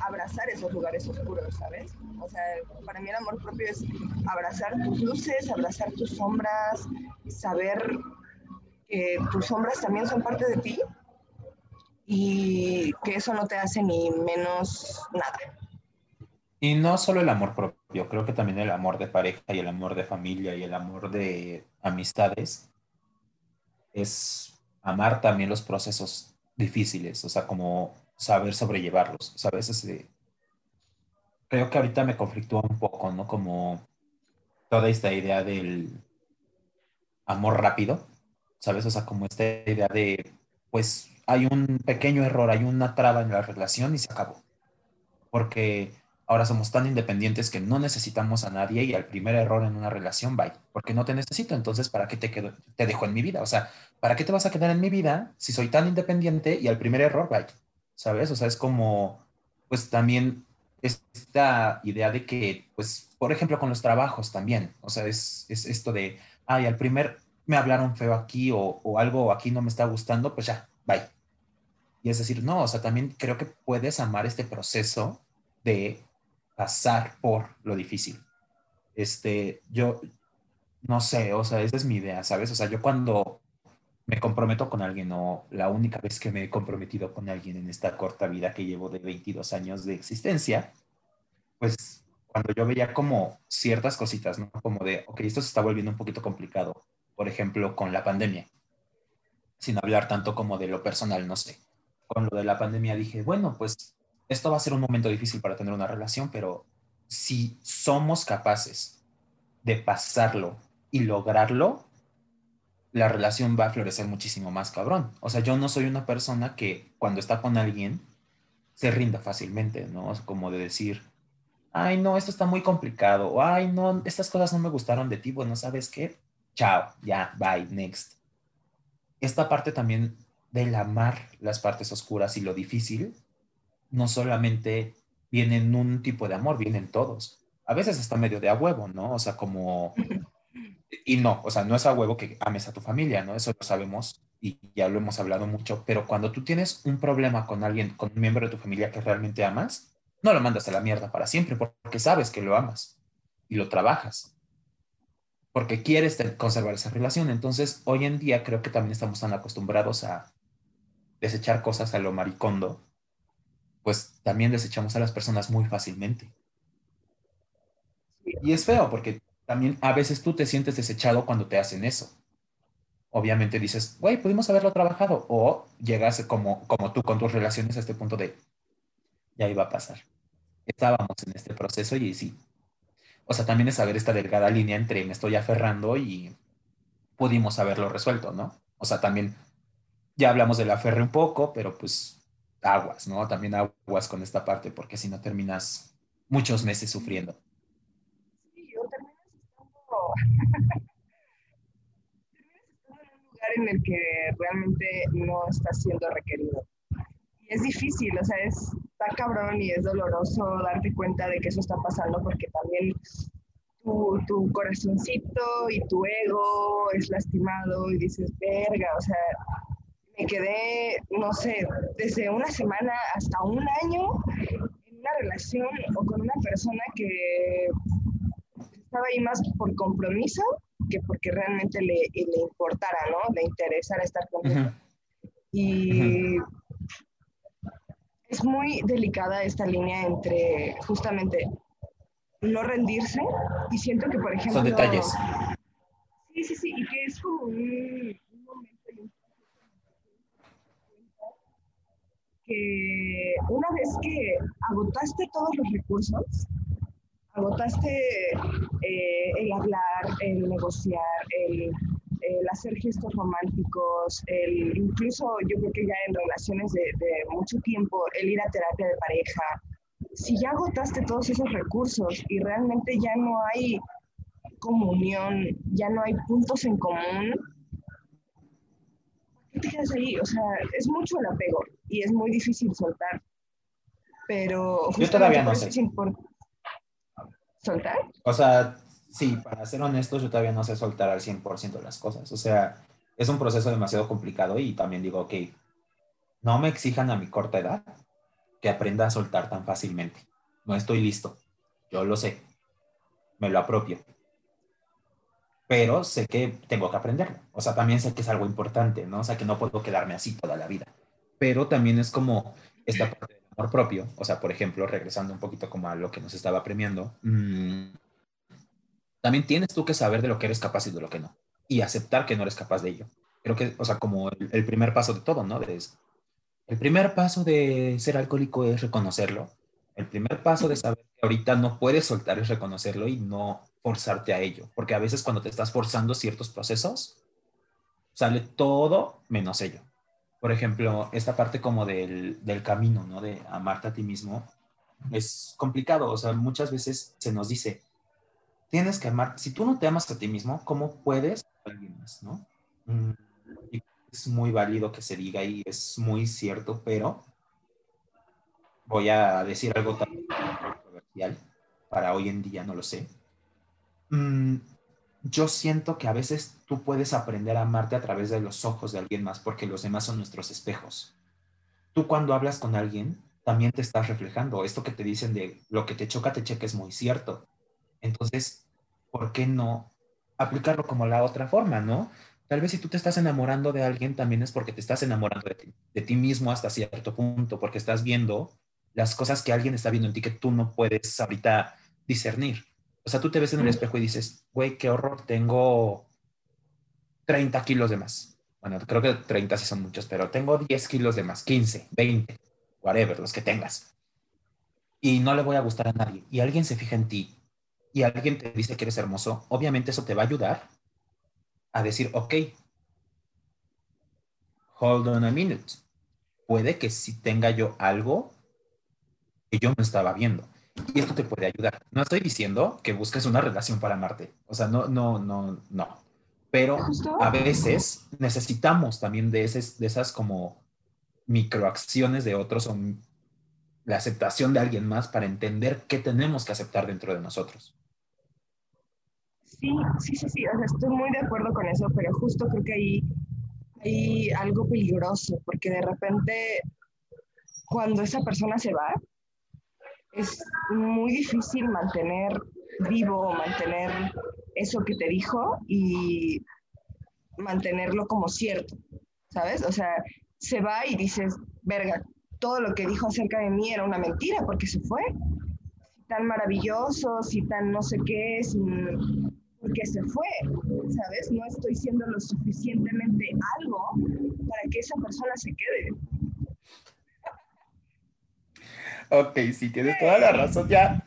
abrazar esos lugares oscuros, ¿sabes? O sea, para mí el amor propio es abrazar tus luces, abrazar tus sombras, saber que tus sombras también son parte de ti y que eso no te hace ni menos nada. Y no solo el amor propio, creo que también el amor de pareja y el amor de familia y el amor de amistades es amar también los procesos difíciles, o sea, como saber sobrellevarlos, ¿sabes? creo que ahorita me conflictúa un poco, ¿no? Como toda esta idea del amor rápido, ¿sabes? O sea, como esta idea de, pues hay un pequeño error, hay una traba en la relación y se acabó. Porque Ahora somos tan independientes que no necesitamos a nadie y al primer error en una relación, bye, porque no te necesito, entonces ¿para qué te, quedo, te dejo en mi vida? O sea, ¿para qué te vas a quedar en mi vida si soy tan independiente y al primer error, bye? ¿Sabes? O sea, es como pues también esta idea de que, pues, por ejemplo, con los trabajos también, o sea, es, es esto de, ay, al primer me hablaron feo aquí o, o, algo aquí no me está gustando, pues ya, bye. Y es decir, no, o sea, también creo que puedes amar este proceso de pasar por lo difícil. Este, yo, no sé, o sea, esa es mi idea, ¿sabes? O sea, yo cuando me comprometo con alguien o la única vez que me he comprometido con alguien en esta corta vida que llevo de 22 años de existencia, pues cuando yo veía como ciertas cositas, ¿no? Como de, ok, esto se está volviendo un poquito complicado, por ejemplo, con la pandemia, sin hablar tanto como de lo personal, no sé. Con lo de la pandemia dije, bueno, pues esto va a ser un momento difícil para tener una relación, pero si somos capaces de pasarlo y lograrlo, la relación va a florecer muchísimo más cabrón. O sea, yo no soy una persona que cuando está con alguien se rinda fácilmente, ¿no? Como de decir, ay, no, esto está muy complicado, o ay, no, estas cosas no me gustaron de ti, bueno, ¿sabes qué? Chao, ya, bye, next. Esta parte también del amar las partes oscuras y lo difícil, no solamente viene en un tipo de amor, vienen todos. A veces está medio de a huevo, ¿no? O sea, como y no, o sea, no es a huevo que ames a tu familia, ¿no? Eso lo sabemos y ya lo hemos hablado mucho, pero cuando tú tienes un problema con alguien, con un miembro de tu familia que realmente amas, no lo mandas a la mierda para siempre porque sabes que lo amas y lo trabajas, porque quieres conservar esa relación. Entonces, hoy en día creo que también estamos tan acostumbrados a desechar cosas a lo maricondo, pues también desechamos a las personas muy fácilmente. Y es feo porque también a veces tú te sientes desechado cuando te hacen eso. Obviamente dices, güey, pudimos haberlo trabajado. O llegas como, como tú con tus relaciones a este punto de, ya iba a pasar. Estábamos en este proceso y sí. O sea, también es saber esta delgada línea entre me estoy aferrando y pudimos haberlo resuelto, ¿no? O sea, también ya hablamos del aferre un poco, pero pues aguas, ¿no? También aguas con esta parte, porque si no terminas muchos meses sufriendo. En un lugar en el que realmente no estás siendo requerido. Y es difícil, o sea, es, está cabrón y es doloroso darte cuenta de que eso está pasando porque también tu, tu corazoncito y tu ego es lastimado y dices, verga, o sea, me quedé, no sé, desde una semana hasta un año en una relación o con una persona que estaba ahí más por compromiso que porque realmente le, le importara, ¿no? Le interesara estar conmigo. Y es muy delicada esta línea entre justamente no rendirse y siento que, por ejemplo... Son detalles. Sí, sí, sí, y que es como un, un momento que una vez que agotaste todos los recursos, agotaste eh, el hablar, el negociar, el, hacer gestos románticos, el, incluso yo creo que ya en relaciones de, mucho tiempo, el ir a terapia de pareja. Si ya agotaste todos esos recursos y realmente ya no hay comunión, ya no hay puntos en común, ¿qué te quedas ahí? O sea, es mucho el apego y es muy difícil soltar. Pero yo todavía no sé. Es importante soltar? O sea, sí, para ser honestos, yo todavía no sé soltar al 100% las cosas. O sea, es un proceso demasiado complicado y también digo, ok, no me exijan a mi corta edad que aprenda a soltar tan fácilmente. No estoy listo. Yo lo sé. Me lo apropio. Pero sé que tengo que aprenderlo. O sea, también sé que es algo importante, ¿no? O sea, que no puedo quedarme así toda la vida. Pero también es como esta parte propio, o sea, por ejemplo, regresando un poquito como a lo que nos estaba premiando, mm, también tienes tú que saber de lo que eres capaz y de lo que no, y aceptar que no eres capaz de ello. Creo que, o sea, como el, primer paso de todo, ¿no? el primer paso de ser alcohólico es reconocerlo. El primer paso de saber que ahorita no puedes soltar es reconocerlo y no forzarte a ello, porque a veces cuando te estás forzando ciertos procesos, sale todo menos ello por ejemplo, esta parte como del, del, camino, ¿no? De amarte a ti mismo, es complicado. O sea, muchas veces se nos dice, tienes que amar, si tú no te amas a ti mismo, ¿cómo puedes a alguien más, ¿no? Mm, y es muy válido que se diga y es muy cierto, pero voy a decir algo tan controversial para hoy en día, no lo sé. Yo siento que a veces tú puedes aprender a amarte a través de los ojos de alguien más porque los demás son nuestros espejos. Tú cuando hablas con alguien, también te estás reflejando. Esto que te dicen de lo que te choca, te checa es muy cierto. Entonces, ¿por qué no aplicarlo como la otra forma, no? Tal vez si tú te estás enamorando de alguien, también es porque te estás enamorando de ti, de ti mismo hasta cierto punto, porque estás viendo las cosas que alguien está viendo en ti que tú no puedes ahorita discernir. O sea, tú te ves en el espejo y dices, güey, qué horror, tengo 30 kilos de más. Bueno, creo que 30 sí son muchos, pero tengo 10 kilos de más, 15, 20, whatever, los que tengas. Y no le voy a gustar a nadie. Y alguien se fija en ti y alguien te dice que eres hermoso, obviamente eso te va a ayudar a decir, ok, hold on a minute. Puede que si tenga yo algo que yo no estaba viendo. Y esto te puede ayudar. No estoy diciendo que busques una relación para amarte. O sea, no, no, no, no. Pero a veces necesitamos también de, esas, de esas como microacciones de otros o la aceptación de alguien más para entender qué tenemos que aceptar dentro de nosotros. Sí, sí, sí, sí, o sea, estoy muy de acuerdo con eso, pero justo creo que ahí hay algo peligroso, porque de repente cuando esa persona se va, es muy difícil mantener vivo, mantener eso que te dijo y mantenerlo como cierto, ¿sabes? O sea, se va y dices, verga, todo lo que dijo acerca de mí era una mentira porque se fue. Tan maravilloso, si tan no sé qué, sin, porque se fue, ¿sabes? No estoy siendo lo suficientemente algo para que esa persona se quede. Ok, sí, tienes toda la razón, ya.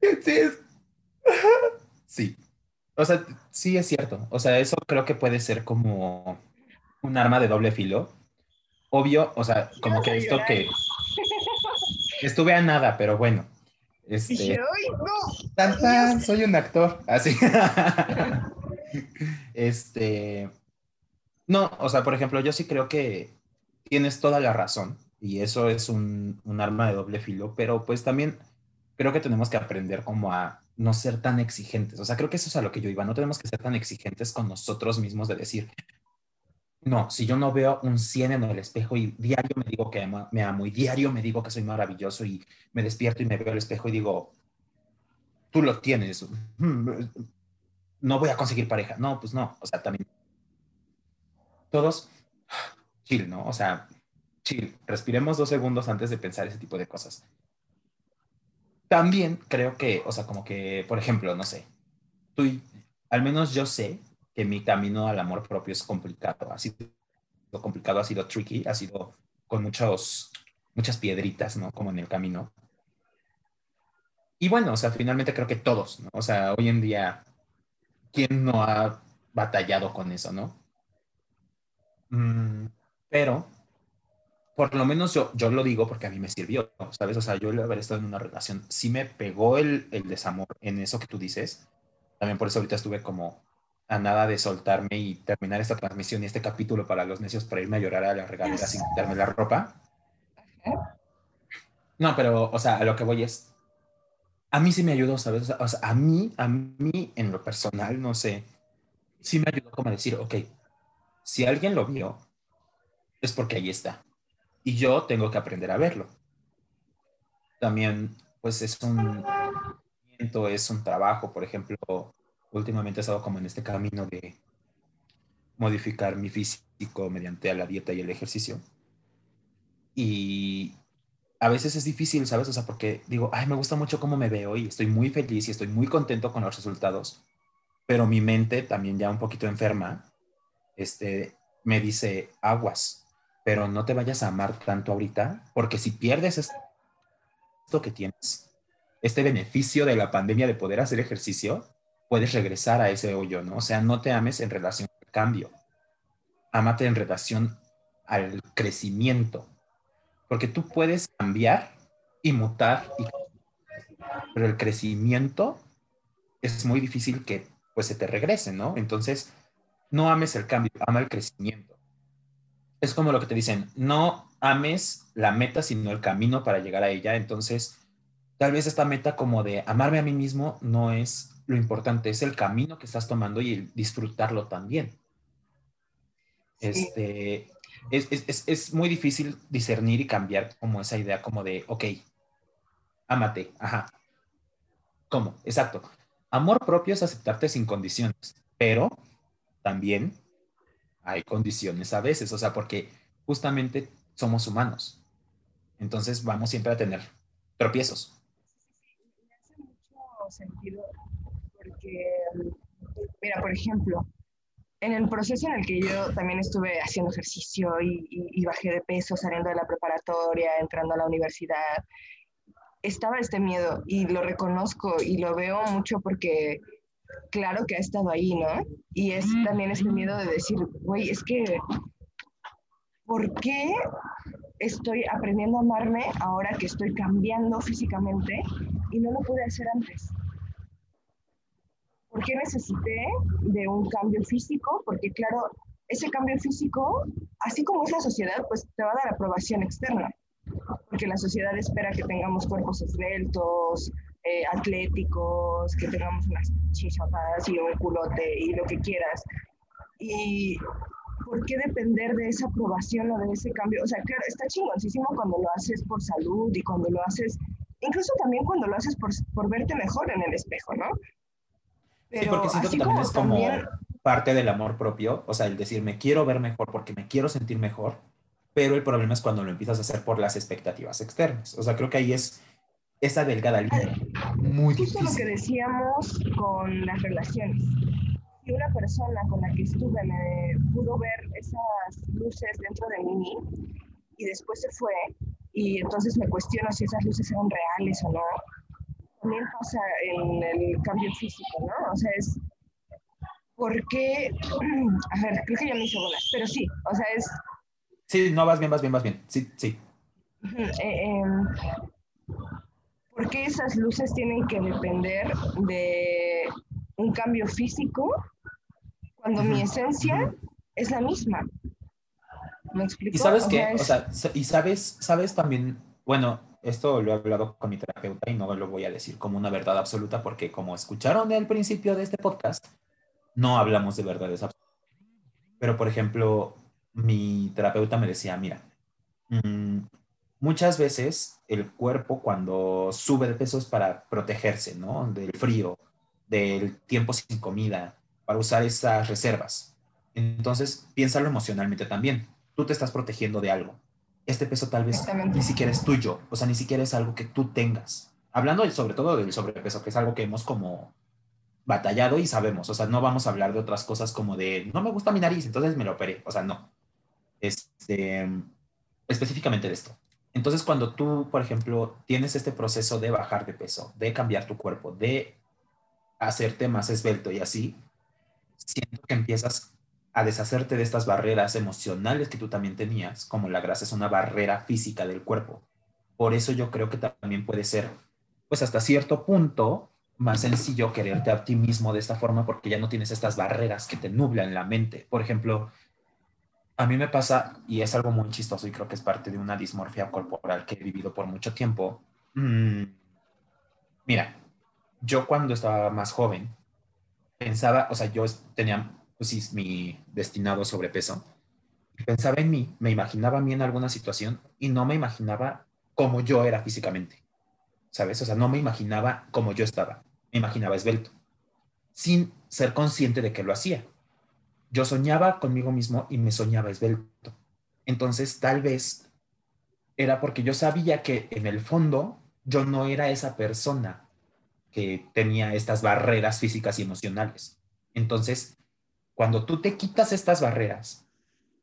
Sí, sí. O sea, sí es cierto. O sea, eso creo que puede ser como un arma de doble filo. Obvio, o sea, como que esto que estuve a nada, pero bueno, este, no. soy un actor. Así. este. No, o sea, por ejemplo, yo sí creo que tienes toda la razón y eso es un, un, arma de doble filo, pero pues también creo que tenemos que aprender como a no ser tan exigentes. O sea, creo que eso es a lo que yo iba. No tenemos que ser tan exigentes con nosotros mismos de decir, no, si yo no veo un 100 en el espejo y diario me digo que me amo y diario me digo que soy maravilloso y me despierto y me veo al espejo y digo, tú lo tienes, no voy a conseguir pareja. No, pues no, o sea, también todos chill, ¿no? O sea, chill, respiremos dos segundos antes de pensar ese tipo de cosas. También creo que, o sea, como que, por ejemplo, no sé, tú y, al menos yo sé que mi camino al amor propio es complicado. Ha sido complicado, ha sido tricky, ha sido con muchos, muchas piedritas, ¿no? Como en el camino. Y bueno, o sea, finalmente creo que todos, ¿no? O sea, hoy en día, ¿quién no ha batallado con eso, no? Mm, pero, por lo menos yo, yo lo digo porque a mí me sirvió, ¿sabes? O sea, yo el haber estado en una relación, sí me pegó el, el desamor en eso que tú dices. También por eso ahorita estuve como a nada de soltarme y terminar esta transmisión y este capítulo para los necios para irme a llorar a la regadera sin quitarme la ropa. No, pero, o sea, a lo que voy es, a mí sí me ayudó, ¿sabes? O sea, a mí, a mí en lo personal, no sé, sí me ayudó como a decir, ok, si alguien lo vio, es porque ahí está. Y yo tengo que aprender a verlo. También, pues es un, es un trabajo, por ejemplo, últimamente he estado como en este camino de modificar mi físico mediante la dieta y el ejercicio. Y a veces es difícil, ¿sabes? O sea, porque digo, ay, me gusta mucho cómo me veo y estoy muy feliz y estoy muy contento con los resultados, pero mi mente también ya un poquito enferma, este, me dice, aguas, pero no te vayas a amar tanto ahorita, porque si pierdes esto que tienes, este beneficio de la pandemia de poder hacer ejercicio, puedes regresar a ese hoyo, ¿no? O sea, no te ames en relación al cambio, amate en relación al crecimiento, porque tú puedes cambiar y mutar, pero el crecimiento es muy difícil que pues se te regrese, ¿no? Entonces, no ames el cambio, ama el crecimiento. Es como lo que te dicen, no ames la meta, sino el camino para llegar a ella. Entonces, tal vez esta meta como de amarme a mí mismo no es lo importante, es el camino que estás tomando y el disfrutarlo también. Este, es, es, es, muy difícil discernir y cambiar como esa idea como de, ok, ámate, ajá. ¿Cómo? Exacto. Amor propio es aceptarte sin condiciones, pero también hay condiciones a veces, o sea, porque justamente somos humanos. Entonces vamos siempre a tener tropiezos. Me hace mucho sentido porque, mira, por ejemplo, en el proceso en el que yo también estuve haciendo ejercicio y, y, bajé de peso, saliendo de la preparatoria, entrando a la universidad, estaba este miedo y lo reconozco y lo veo mucho porque claro que ha estado ahí, ¿no? Y es también este miedo de decir, güey, es que, ¿por qué estoy aprendiendo a amarme ahora que estoy cambiando físicamente y no lo pude hacer antes? ¿Por qué necesité de un cambio físico? Porque claro, ese cambio físico, así como es la sociedad, pues te va a dar aprobación externa, porque la sociedad espera que tengamos cuerpos esbeltos, eh, atléticos, que tengamos unas chichotas y un culote y lo que quieras. Y ¿por qué depender de esa aprobación o de ese cambio? O sea, claro, está chingoncísimo cuando lo haces por salud y cuando lo haces, incluso también cuando lo haces por, por verte mejor en el espejo, ¿no? sí, porque siento que también es como parte del amor propio, o sea, el decir, me quiero ver mejor porque me quiero sentir mejor, pero el problema es cuando lo empiezas a hacer por las expectativas externas. O sea, creo que ahí es esa delgada línea muy Justo lo que decíamos con las relaciones. Si una persona con la que estuve me pudo ver esas luces dentro de mí y después se fue, y entonces me cuestiono si esas luces eran reales o no, también pasa en el cambio físico, ¿no? O sea, es. ¿Por qué? A ver, creo que ya me hizo bolas, pero sí, o sea, es. Sí, no, vas bien, vas bien, vas bien. Sí, sí. Eh, em, ¿Por qué esas luces tienen que depender de un cambio físico cuando mi esencia es la misma? ¿Me explico? Y sabes qué, o sea, y sabes, sabes también, bueno, esto lo he hablado con mi terapeuta y no lo voy a decir como una verdad absoluta porque como escucharon al principio de este podcast, no hablamos de verdades absolutas. Pero, por ejemplo, mi terapeuta me decía, mira, mm, muchas veces el cuerpo cuando sube de peso es para protegerse, ¿no? Del frío, del tiempo sin comida, para usar esas reservas. Entonces, piénsalo emocionalmente también. Tú te estás protegiendo de algo este peso tal vez ni siquiera es tuyo, o sea, ni siquiera es algo que tú tengas. Hablando sobre todo del sobrepeso, que es algo que hemos como batallado y sabemos, o sea, no vamos a hablar de otras cosas como de, no me gusta mi nariz, entonces me lo operé, o sea, no. Este, específicamente de esto. Entonces, cuando tú, por ejemplo, tienes este proceso de bajar de peso, de cambiar tu cuerpo, de hacerte más esbelto y así, siento que empiezas a deshacerte de estas barreras emocionales que tú también tenías, como la grasa es una barrera física del cuerpo. Por eso yo creo que también puede ser, pues hasta cierto punto, más sencillo quererte a ti mismo de esta forma porque ya no tienes estas barreras que te nublan la mente. Por ejemplo, a mí me pasa, y es algo muy chistoso y creo que es parte de una dismorfia corporal que he vivido por mucho tiempo. Mm, mira, yo cuando estaba más joven, pensaba, o sea, yo tenía pues mi destinado sobrepeso. Pensaba en mí, me imaginaba a mí en alguna situación y no me imaginaba cómo yo era físicamente, ¿sabes? O sea, no me imaginaba cómo yo estaba, me imaginaba esbelto, sin ser consciente de que lo hacía. Yo soñaba conmigo mismo y me soñaba esbelto. Entonces, tal vez era porque yo sabía que en el fondo yo no era esa persona que tenía estas barreras físicas y emocionales. Entonces, cuando tú te quitas estas barreras,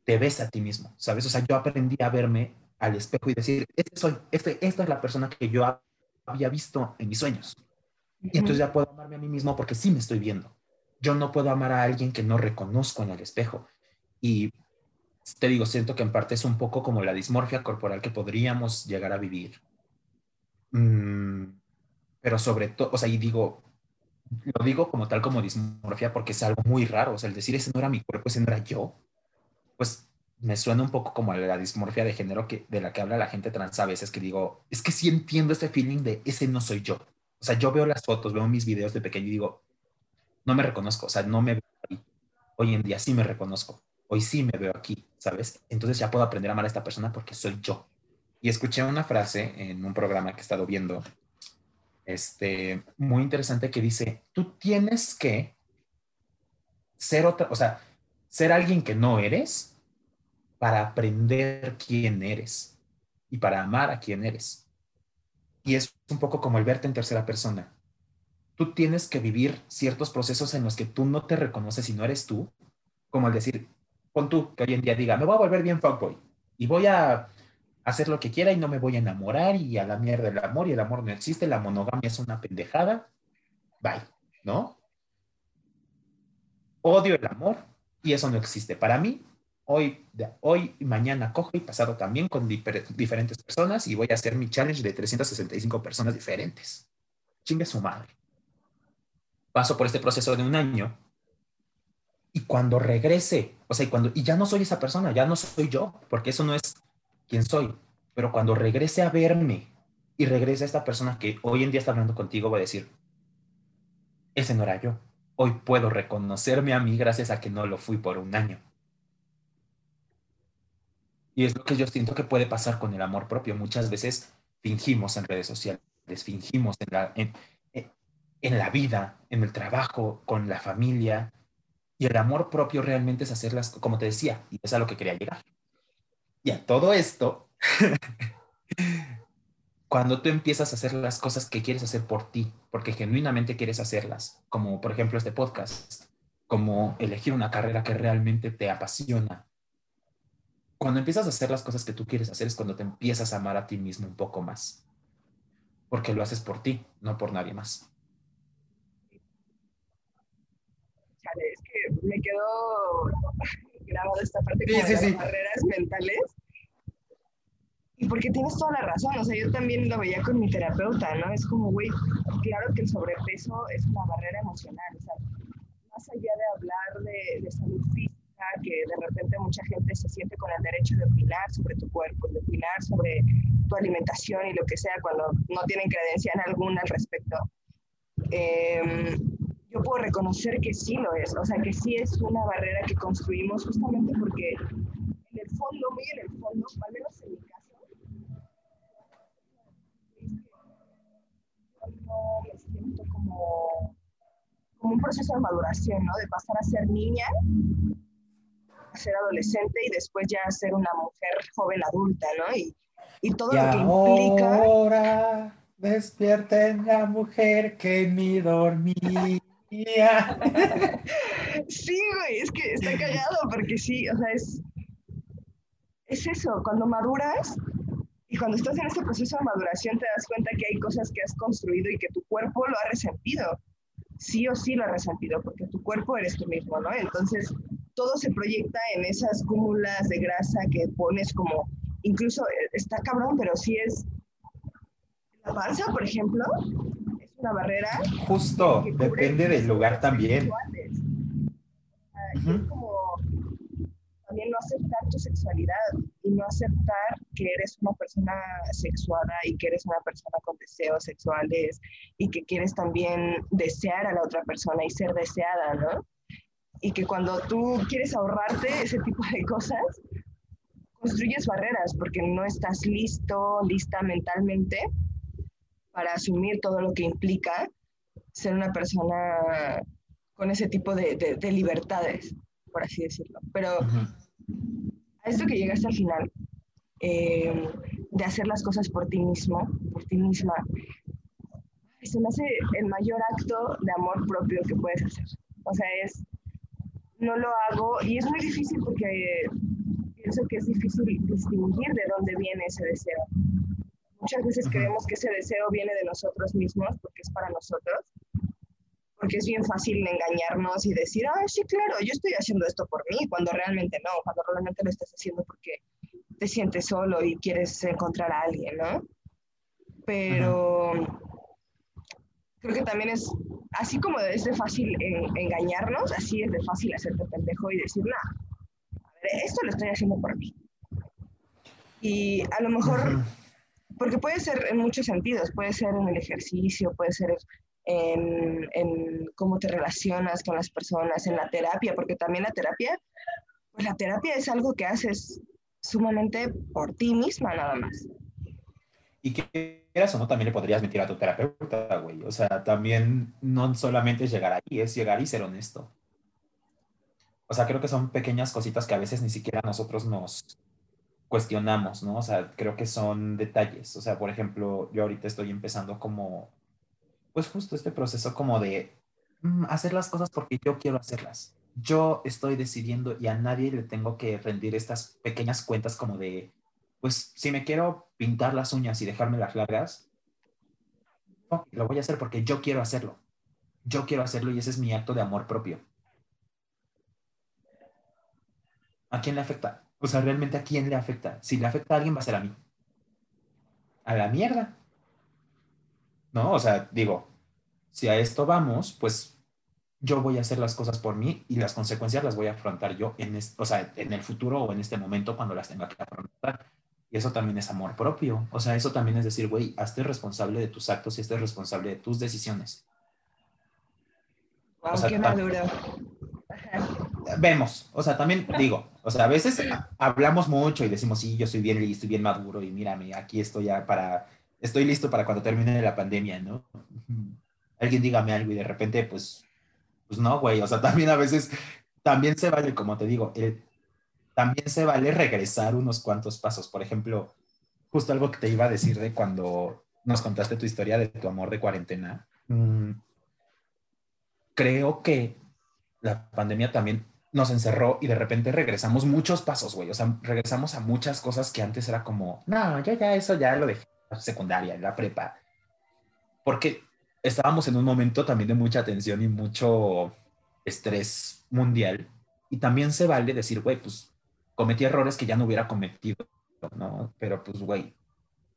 te ves a ti mismo, ¿sabes? O sea, yo aprendí a verme al espejo y decir, este soy, este, esta es la persona que yo había visto en mis sueños. Y entonces ya puedo amarme a mí mismo porque sí me estoy viendo. Yo no puedo amar a alguien que no reconozco en el espejo. Y te digo, siento que en parte es un poco como la dismorfia corporal que podríamos llegar a vivir. Mm, pero sobre todo, o sea, y digo, lo digo como tal como dismorfia porque es algo muy raro, o sea, el decir ese no era mi cuerpo, ese no era yo, pues me suena un poco como la dismorfia de género que, de la que habla la gente trans a veces, que digo, es que sí entiendo este feeling de ese no soy yo. O sea, yo veo las fotos, veo mis videos de pequeño y digo, no me reconozco, o sea, no me veo ahí. Hoy en día sí me reconozco, hoy sí me veo aquí, ¿sabes? Entonces ya puedo aprender a amar a esta persona porque soy yo. Y escuché una frase en un programa que he estado viendo, este, muy interesante que dice, tú tienes que ser otra, o sea, ser alguien que no eres para aprender quién eres y para amar a quién eres. Y es un poco como el verte en tercera persona. Tú tienes que vivir ciertos procesos en los que tú no te reconoces y no eres tú, como el decir, pon tú que hoy en día diga, me voy a volver bien fuckboy y voy a hacer lo que quiera y no me voy a enamorar y a la mierda el amor y el amor no existe, la monogamia es una pendejada, bye, ¿no? Odio el amor y eso no existe. Para mí, hoy, hoy mañana cojo y pasado también con diferentes personas y voy a hacer mi challenge de 365 personas diferentes. Chingue su madre. Paso por este proceso de un año y cuando regrese, o sea, y, cuando, y ya no soy esa persona, ya no soy yo, porque eso no es quien soy. Pero cuando regrese a verme y regrese a esta persona que hoy en día está hablando contigo, voy a decir, ese no era yo. Hoy puedo reconocerme a mí gracias a que no lo fui por un año. Y es lo que yo siento que puede pasar con el amor propio. Muchas veces fingimos en redes sociales, fingimos en la, en, en la vida, en el trabajo, con la familia. Y el amor propio realmente es hacerlas, como te decía, y es a lo que quería llegar. Y a todo esto, cuando tú empiezas a hacer las cosas que quieres hacer por ti, porque genuinamente quieres hacerlas, como por ejemplo este podcast, como elegir una carrera que realmente te apasiona, cuando empiezas a hacer las cosas que tú quieres hacer es cuando te empiezas a amar a ti mismo un poco más. Porque lo haces por ti, no por nadie más. Es que me quedó grabada esta parte de las barreras mentales. Y porque tienes toda la razón, o sea, yo también lo veía con mi terapeuta, ¿no? Es como, güey, claro que el sobrepeso es una barrera emocional, o sea, más allá de hablar de, de salud física, que de repente mucha gente se siente con el derecho de opinar sobre tu cuerpo, de opinar sobre tu alimentación y lo que sea cuando no tienen credencial alguna al respecto. Em, yo puedo reconocer que sí lo es, o sea, que sí es una barrera que construimos justamente porque en el fondo, muy en el fondo, al menos en mi caso, no me siento como, como un proceso de maduración, ¿no? De pasar a ser niña ser adolescente y después ya ser una mujer joven adulta, ¿no? Y, y todo lo que implica. Ahora despierten la mujer que ni dormía. sí, güey, es que está callado porque sí, o sea, es, es eso, cuando maduras y cuando estás en este proceso de maduración te das cuenta que hay cosas que has construido y que tu cuerpo lo ha resentido. Sí o sí lo ha resentido, porque tu cuerpo eres tú mismo, ¿no? Entonces, todo se proyecta en esas cúmulas de grasa que pones como, incluso eh, está cabrón, pero sí es, la panza, por ejemplo, una barrera. Justo, depende del lugar también. Es como también no aceptar tu sexualidad y no aceptar que eres una persona sexuada y que eres una persona con deseos sexuales y que quieres también desear a la otra persona y ser deseada, ¿no? y que cuando tú quieres ahorrarte ese tipo de cosas, construyes barreras porque no estás listo, lista mentalmente para asumir todo lo que implica ser una persona con ese tipo de, de, libertades, por así decirlo. Pero a esto que llegaste al final, eh, de hacer las cosas por ti mismo, por ti misma, se me hace el mayor acto de amor propio que puedes hacer. O sea, es no lo hago y es muy difícil porque pienso que es difícil distinguir de dónde viene ese deseo. Muchas veces creemos que ese deseo viene de nosotros mismos porque es para nosotros, porque es bien fácil engañarnos y decir, ah, sí, claro, yo estoy haciendo esto por mí, cuando realmente no, cuando realmente lo estás haciendo porque te sientes solo y quieres encontrar a alguien, ¿no? Pero creo que también es, así como es de fácil engañarnos, así es de fácil hacerte pendejo y decir, nada, esto lo estoy haciendo por mí. Y a lo mejor, porque puede ser en muchos sentidos, puede ser en el ejercicio, puede ser en, cómo te relacionas con las personas, en la terapia, porque también la terapia, pues la terapia es algo que haces sumamente por ti misma nada más. Y que quieras o no, también le podrías mentir a tu terapeuta, güey. O sea, también no solamente es llegar ahí, es llegar y ser honesto. O sea, creo que son pequeñas cositas que a veces ni siquiera nosotros nos, cuestionamos, ¿no? O sea, creo que son detalles. O sea, por ejemplo, yo ahorita estoy empezando como, pues justo este proceso como de mm, hacer las cosas porque yo quiero hacerlas. Yo estoy decidiendo y a nadie le tengo que rendir estas pequeñas cuentas como de, pues si me quiero pintar las uñas y dejarme las largas, lo voy a hacer porque yo quiero hacerlo. Yo quiero hacerlo y ese es mi acto de amor propio. ¿A quién le afecta? O sea, realmente a quién le afecta. Si le afecta a alguien, va a ser a mí. A la mierda. ¿No? O sea, digo, si a esto vamos, pues yo voy a hacer las cosas por mí y las consecuencias las voy a afrontar yo en, o sea, en el futuro o en este momento cuando las tenga que afrontar. Y eso también es amor propio. O sea, eso también es decir, güey, hazte responsable de tus actos y estés responsable de tus decisiones. Wow, qué vemos, o sea, también digo, o sea, a veces hablamos mucho y decimos, sí, yo soy bien listo y bien maduro y mírame, aquí estoy ya para, estoy listo para cuando termine la pandemia, ¿no? Alguien dígame algo y de repente, pues, pues no, güey, o sea, también a veces, también se vale, como te digo, también se vale regresar unos cuantos pasos. Por ejemplo, justo algo que te iba a decir de cuando nos contaste tu historia de tu amor de cuarentena. Mm, creo que la pandemia también nos encerró y de repente regresamos muchos pasos, güey. O sea, regresamos a muchas cosas que antes era como, no, yo ya eso ya lo dejé la secundaria, la prepa. Porque estábamos en un momento también de mucha tensión y mucho estrés mundial. Y también se vale decir, güey, pues cometí errores que ya no hubiera cometido, ¿no? Pero pues, güey,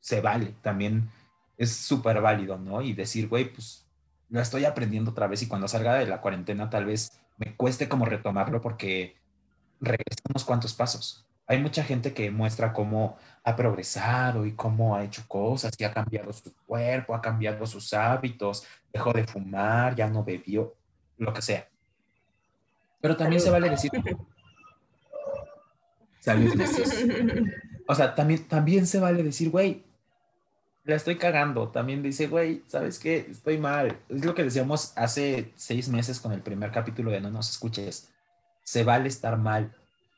se vale. También es súper válido, ¿no? Y decir, güey, pues lo estoy aprendiendo otra vez y cuando salga de la cuarentena tal vez me cueste como retomarlo porque regresa unos cuantos pasos. Hay mucha gente que muestra cómo ha progresado y cómo ha hecho cosas y ha cambiado su cuerpo, ha cambiado sus hábitos, dejó de fumar, ya no bebió, lo que sea. Pero también se vale decir... Salud. O sea, también, también se vale decir, güey, la estoy cagando. También dice, güey, ¿sabes qué? Estoy mal. Es lo que decíamos hace seis meses con el primer capítulo de No nos escuches. Se vale estar mal.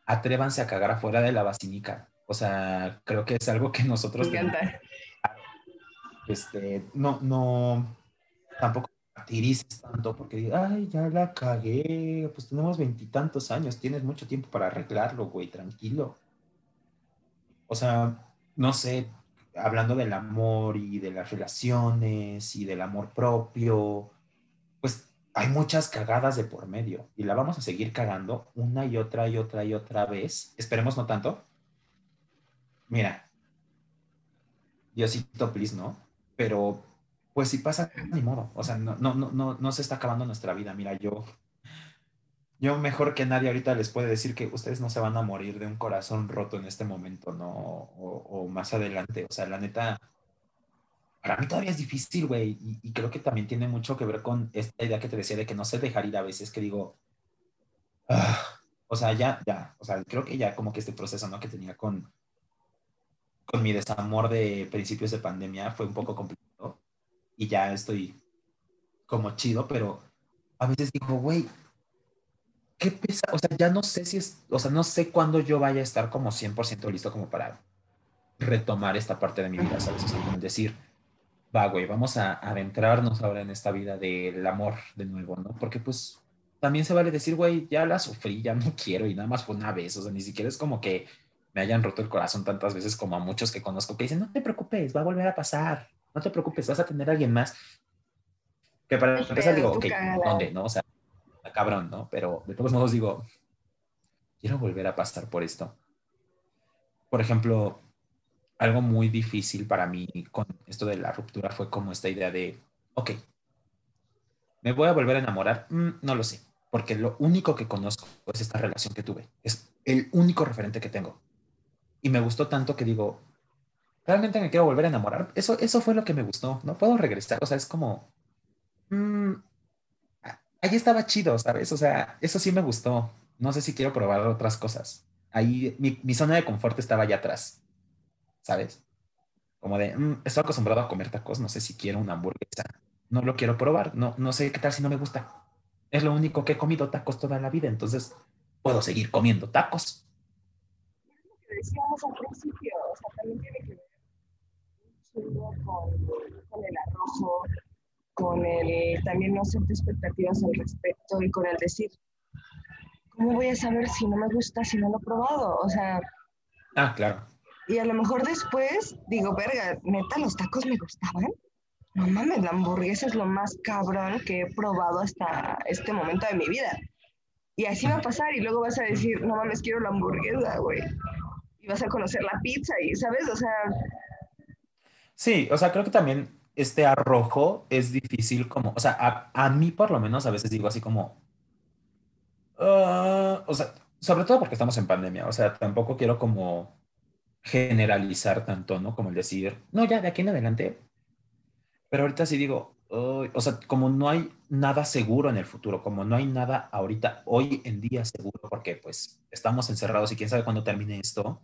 Atrévanse a cagar afuera de la basílica. O sea, creo que es algo que nosotros... Me encanta. Este, no, no, tampoco tirices tanto porque ay, ya la cagué. Pues tenemos veintitantos años, tienes mucho tiempo para arreglarlo, güey, tranquilo. O sea, no sé, hablando del amor y de las relaciones y del amor propio, pues hay muchas cagadas de por medio y la vamos a seguir cagando una y otra y otra y otra vez. Esperemos no tanto. Mira, Diosito, please, ¿no? Pero, pues si pasa, ni modo. O sea, no, no, no, no se está acabando nuestra vida. Mira, yo yo mejor que nadie ahorita les puede decir que ustedes no se van a morir de un corazón roto en este momento, ¿no? O, más adelante. O sea, la neta, para mí todavía es difícil, güey. Y, creo que también tiene mucho que ver con esta idea que te decía de que no sé dejar ir a veces, que digo, ah, o sea, ya, ya, o sea, creo que ya como que este proceso, ¿no? Que tenía con, con mi desamor de principios de pandemia fue un poco complicado. Y ya estoy como chido, pero a veces digo, güey, qué pesa, o sea, ya no sé si es, o sea, no sé cuándo yo vaya a estar como 100% listo como para retomar esta parte de mi vida, ¿sabes? O sea, decir, va, güey, vamos a adentrarnos ahora en esta vida del amor de nuevo, ¿no? Porque pues también se vale decir, güey, ya la sufrí, ya no quiero y nada más fue una vez, o sea, ni siquiera es como que me hayan roto el corazón tantas veces como a muchos que conozco que dicen, no te preocupes, va a volver a pasar, no te preocupes, vas a tener a alguien más. Que para empezar digo, ok, ¿dónde? ¿No? O sea, cabrón, ¿no? Pero de todos modos digo, quiero volver a pasar por esto. Por ejemplo, algo muy difícil para mí con esto de la ruptura fue como esta idea de, ok, ¿me voy a volver a enamorar? Mm, no lo sé. porque lo único que conozco es esta relación que tuve. Es el único referente que tengo. Y me gustó tanto que digo, realmente me quiero volver a enamorar. Eso, eso fue lo que me gustó. No puedo regresar. O sea, es como... Mm, ahí estaba chido, ¿sabes? O sea, eso sí me gustó. No sé si quiero probar otras cosas. Ahí mi, mi zona de confort estaba allá atrás, ¿sabes? Como de, mm, estoy acostumbrado a comer tacos, no sé si quiero una hamburguesa. No lo quiero probar, no, no sé qué tal si no me gusta. Es lo único que he comido tacos toda la vida, entonces puedo seguir comiendo tacos. Lo que decíamos al principio, o sea, también tiene que ver con, con el arrojo, con el también no hacerte expectativas al respecto y con el decir, ¿cómo voy a saber si no me gusta si no lo he probado? O sea... Ah, claro. Y a lo mejor después digo, verga, neta, los tacos me gustaban. No mames, la hamburguesa es lo más cabrón que he probado hasta este momento de mi vida. Y así va a pasar y luego vas a decir, no mames, quiero la hamburguesa, güey. Y vas a conocer la pizza y, ¿sabes? O sea... Sí, o sea, creo que también este arrojo es difícil como, o sea, a, mí por lo menos a veces digo así como, ah", o sea, sobre todo porque estamos en pandemia, o sea, tampoco quiero como generalizar tanto, ¿no? Como el decir, no, ya de aquí en adelante. Pero ahorita sí digo, o sea, como no hay nada seguro en el futuro, como no hay nada ahorita, hoy en día seguro, porque pues estamos encerrados y quién sabe cuándo termine esto,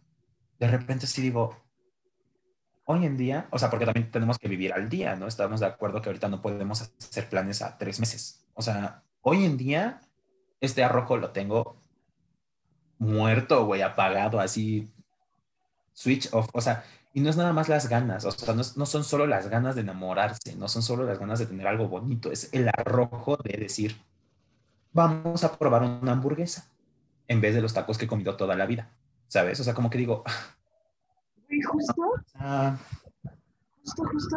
de repente sí digo, hoy en día, o sea, porque también tenemos que vivir al día, ¿no? Estamos de acuerdo que ahorita no podemos hacer planes a tres meses. O sea, hoy en día, este arrojo lo tengo muerto, güey, apagado, así, switch off. O sea, y no es nada más las ganas, o sea, no, son solo las ganas de enamorarse, no son solo las ganas de tener algo bonito, es el arrojo de decir, vamos a probar una hamburguesa en vez de los tacos que he comido toda la vida, ¿sabes? O sea, como que digo, y justo, justo, justo,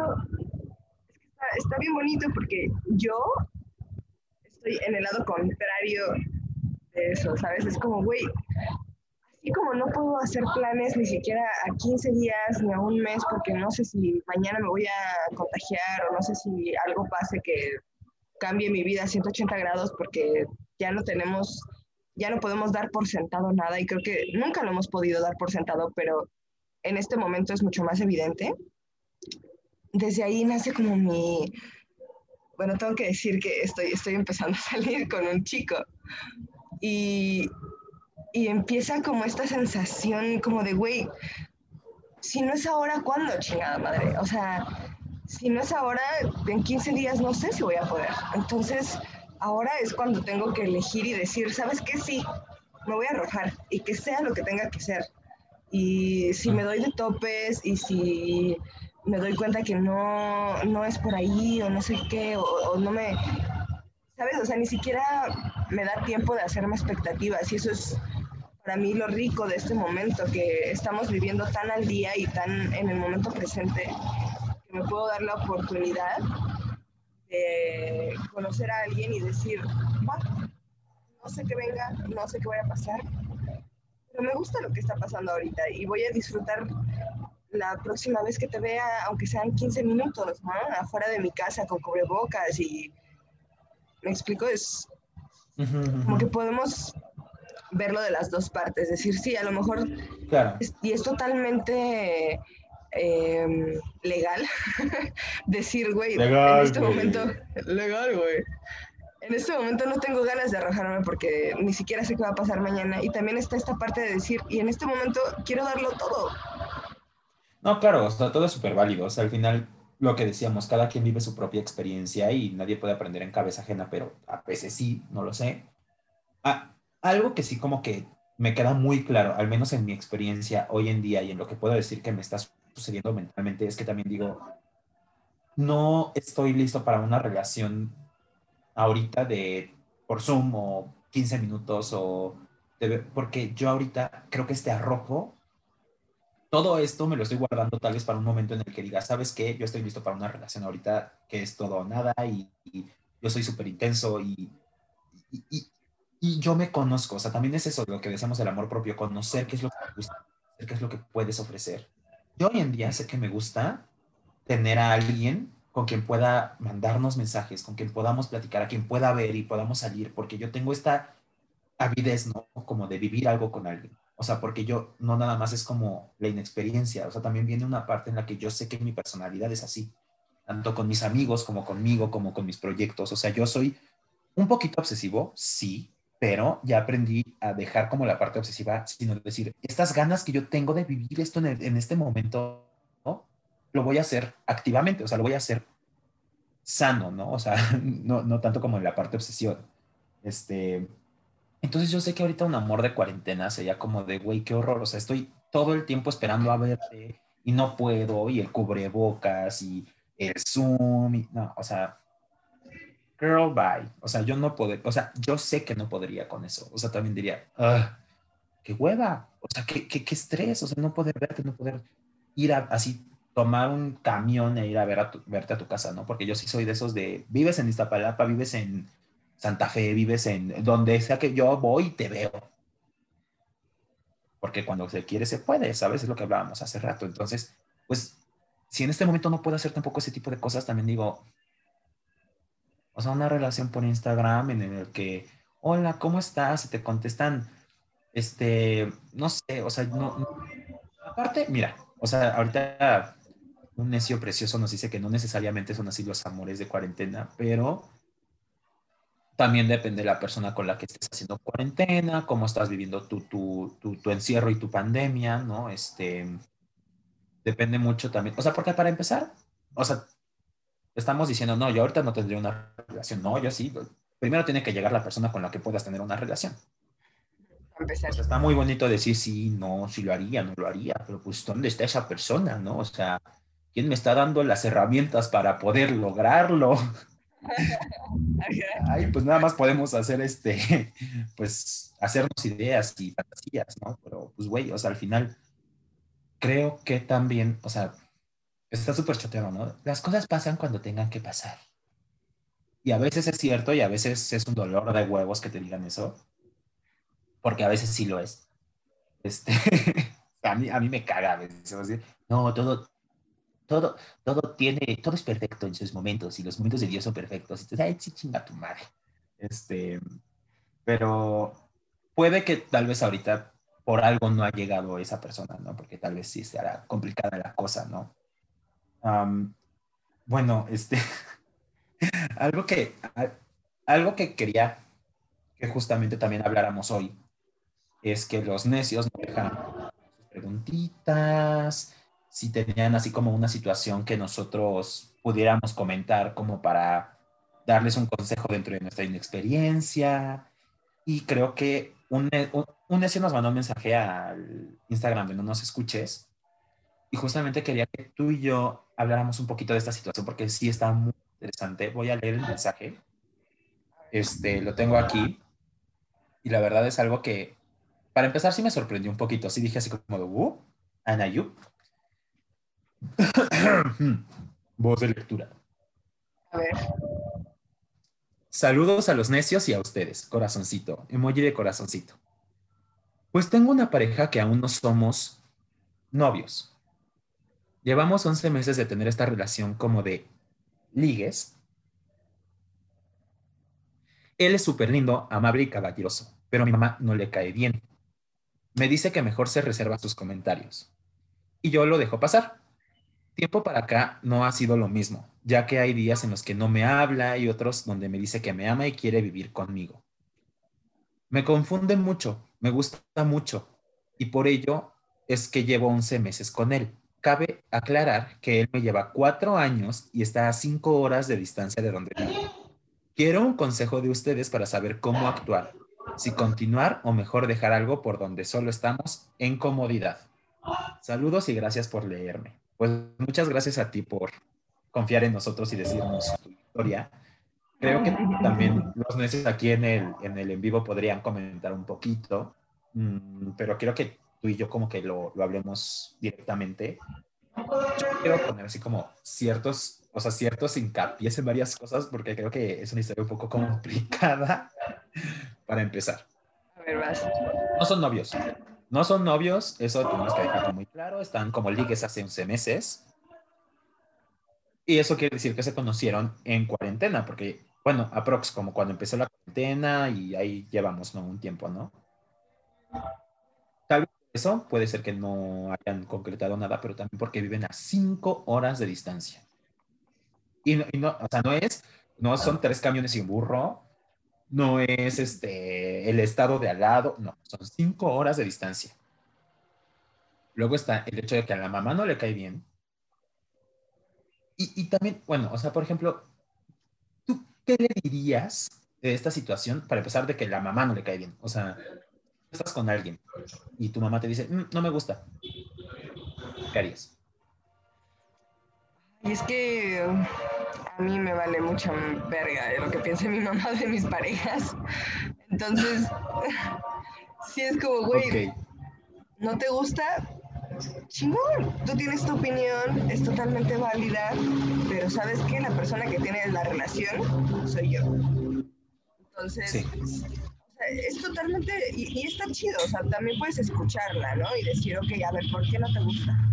está, bien bonito porque yo estoy en el lado contrario de eso, ¿sabes? Es como, güey, así como no puedo hacer planes ni siquiera a 15 días ni a un mes porque no sé si mañana me voy a contagiar o no sé si algo pase que cambie mi vida a 180 grados porque ya no tenemos, ya no podemos dar por sentado nada y creo que nunca lo hemos podido dar por sentado, pero en este momento es mucho más evidente. Desde ahí nace como mi, bueno, tengo que decir que estoy, estoy empezando a salir con un chico y, y empieza como esta sensación como de, güey, si no es ahora, ¿cuándo, chingada madre? O sea, si no es ahora, en 15 días no sé si voy a poder. Entonces, ahora es cuando tengo que elegir y decir, ¿sabes qué? Sí, me voy a arrojar y que sea lo que tenga que ser. Y si me doy de topes y si me doy cuenta que no, no es por ahí o no sé qué, o, no me, ¿sabes? O sea, ni siquiera me da tiempo de hacerme expectativas y eso es para mí lo rico de este momento, que estamos viviendo tan al día y tan en el momento presente, que me puedo dar la oportunidad de conocer a alguien y decir, no sé qué venga, no sé qué vaya a pasar, me gusta lo que está pasando ahorita y voy a disfrutar la próxima vez que te vea, aunque sean 15 minutos, ¿no? Afuera de mi casa con cubrebocas y... ¿Me explico? Es como que podemos verlo de las dos partes, decir, sí, a lo mejor... y es totalmente em, legal decir, güey, en este momento... Legal, güey en este momento no tengo ganas de arrojarme porque ni siquiera sé qué va a pasar mañana. Y también está esta parte de decir, y en este momento quiero darlo todo. No, claro, o sea, todo es súper válido. O sea, al final, lo que decíamos, cada quien vive su propia experiencia y nadie puede aprender en cabeza ajena, pero a veces sí, no lo sé. Ah, algo que sí como que me queda muy claro, al menos en mi experiencia hoy en día y en lo que puedo decir que me está sucediendo mentalmente, es que también digo, no estoy listo para una relación ahorita de por Zoom o 15 minutos o porque yo ahorita creo que este arrojo, todo esto me lo estoy guardando tal vez para un momento en el que diga, ¿sabes qué? Yo estoy listo para una relación ahorita que es todo o nada y, yo soy súper intenso y, y, y, yo me conozco, o sea, también es eso lo que decíamos del amor propio, conocer qué es lo que me gusta, qué es lo que puedes ofrecer. Yo hoy en día sé que me gusta tener a alguien con quien pueda mandarnos mensajes, con quien podamos platicar, a quien pueda ver y podamos salir, porque yo tengo esta avidez, ¿no? Como de vivir algo con alguien. O sea, porque yo no nada más es como la inexperiencia, o sea, también viene una parte en la que yo sé que mi personalidad es así, tanto con mis amigos como conmigo, como con mis proyectos. O sea, yo soy un poquito obsesivo, sí, pero ya aprendí a dejar como la parte obsesiva, sino decir, estas ganas que yo tengo de vivir esto en, en este momento. Lo voy a hacer activamente, o sea, lo voy a hacer sano, ¿no? O sea, no, no tanto como en la parte obsesión. Este, entonces yo sé que ahorita un amor de cuarentena sería como de, güey, qué horror, o sea, estoy todo el tiempo esperando a verte y no puedo, y el cubrebocas y el Zoom, y, no, o sea, girl, bye. O sea, yo no puedo, o sea, yo sé que no podría con eso. O sea, también diría, qué hueva, o sea, qué, qué, qué, estrés, o sea, no poder verte, no poder ir a, así, tomar un camión e ir a, ver a tu, verte a tu casa, ¿no? Porque yo sí soy de esos de, vives en Iztapalapa, vives en Santa Fe, vives en donde sea que yo voy y te veo. Porque cuando se quiere se puede, ¿sabes? Es lo que hablábamos hace rato. Entonces, pues, si en este momento no puedo hacer tampoco ese tipo de cosas, también digo, o sea, una relación por Instagram en el que, hola, ¿cómo estás? Y te contestan, este, no sé, o sea, no, aparte, mira, o sea, ahorita un necio precioso nos dice que no necesariamente son así los amores de cuarentena, pero también depende de la persona con la que estés haciendo cuarentena, cómo estás viviendo tu, tu, tu, tu encierro y tu pandemia, ¿no? Este, depende mucho también, o sea, porque para empezar, o sea, estamos diciendo, no, yo ahorita no tendría una relación. No, yo sí. Primero tiene que llegar la persona con la que puedas tener una relación. está muy bonito decir sí, no, sí lo haría, no lo haría, pero pues ¿dónde está esa persona, no? O sea, ¿quién me está dando las herramientas para poder lograrlo? Ay, pues nada más podemos hacer este, pues hacernos ideas y fantasías, ¿no? Pero pues güey, o sea, al final creo que también, o sea, está súper choteado, ¿no? Las cosas pasan cuando tengan que pasar. Y a veces es cierto y a veces es un dolor de huevos que te digan eso, porque a veces sí lo es. Este, a, mí, a mí me caga a veces. No, todo, todo, todo tiene, todo es perfecto en sus momentos y los momentos de Dios son perfectos. Entonces, ay, chinga tu madre. Este, pero puede que tal vez ahorita por algo no ha llegado esa persona, ¿no? Porque tal vez sí estará complicada la cosa, ¿no? bueno, este, algo que, algo que quería que justamente también habláramos hoy es que los necios nos dejan preguntitas, si tenían así como una situación que nosotros pudiéramos comentar como para darles un consejo dentro de nuestra inexperiencia. Y creo que un, un, un nos mandó un mensaje al Instagram de no nos escuches y justamente quería que tú y yo habláramos un poquito de esta situación porque sí está muy interesante. Voy a leer el mensaje. Este, lo tengo aquí. Y la verdad es algo que, para empezar, sí me sorprendió un poquito. Sí dije así como de, uh, Anayu. Voz de lectura. A ver. Saludos a los necios y a ustedes, corazoncito, emoji de corazoncito. Pues tengo una pareja que aún no somos novios, Llevamos 11 meses de tener esta relación como de ligues. Él es súper lindo, amable y caballeroso, pero a mi mamá no le cae bien. Me dice que mejor se reserva sus comentarios. Y yo lo dejo pasar. Tiempo para acá no ha sido lo mismo, ya que hay días en los que no me habla y otros donde me dice que me ama y quiere vivir conmigo. Me confunde mucho, me gusta mucho, y por ello es que llevo 11 meses con él. Cabe aclarar que él me lleva cuatro años y está a cinco horas de distancia de donde vivo. Quiero un consejo de ustedes para saber cómo actuar, si continuar o mejor dejar algo por donde solo estamos en comodidad. Saludos y gracias por leerme. Pues muchas gracias a ti por confiar en nosotros y decirnos tu historia. Creo que también los meses aquí en el en, el en vivo podrían comentar un poquito, mm, pero quiero que tú y yo como que lo, lo hablemos directamente. Yo quiero poner así como ciertos, o sea, ciertos hincapiés en varias cosas porque creo que es una historia un poco complicada para empezar. A ver, vas. No son novios. No son novios, eso tenemos que dejarlo muy claro. Están como ligues hace 11 meses. Y eso quiere decir que se conocieron en cuarentena, porque, bueno, aprox, como cuando empezó la cuarentena y ahí llevamos ¿no? un tiempo, ¿no? Tal vez eso puede ser que no hayan concretado nada, pero también porque viven a cinco horas de distancia. Y no, y no o sea, no es, no son tres camiones y un burro, no es este, el estado de al lado, no, son cinco horas de distancia. Luego está el hecho de que a la mamá no le cae bien. Y, y también, bueno, o sea, por ejemplo, ¿tú qué le dirías de esta situación para empezar de que la mamá no le cae bien? O sea, estás con alguien y tu mamá te dice, mm, no me gusta. ¿Qué harías? Y es que a mí me vale mucha verga de lo que piense mi mamá de mis parejas. Entonces, si es como, güey, ¿no te gusta? Chingón, tú tienes tu opinión, es totalmente válida, pero sabes que la persona que tiene la relación soy yo. Entonces, es totalmente, y, y, está chido, o sea, también puedes escucharla, ¿no? Y decir, ok, a ver, ¿por qué no te gusta?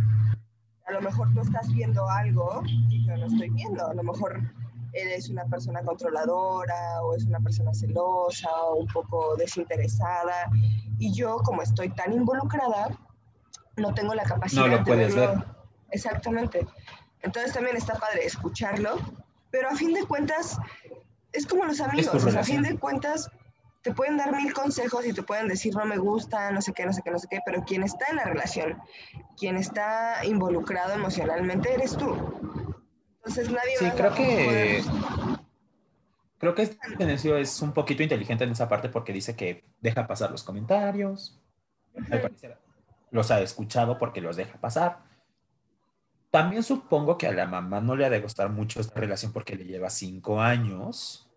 A lo mejor tú estás viendo algo y yo no estoy viendo, a lo mejor eres una persona controladora o es una persona celosa o un poco desinteresada y yo como estoy tan involucrada no tengo la capacidad no lo puedes verlo. ver. Exactamente. Entonces también está padre escucharlo, pero a fin de cuentas es como los amigos, o sea, a fin de cuentas te pueden dar mil consejos y te pueden decir no me gusta, no sé qué, no sé qué, no sé qué, pero quien está en la relación, quien está involucrado emocionalmente eres tú. Entonces nadie Sí, creo que creo que este Tenecio es un poquito inteligente en esa parte porque dice que deja pasar los comentarios. Al parecer los ha escuchado porque los deja pasar. También supongo que a la mamá no le ha de gustar mucho esta relación porque le lleva cinco años.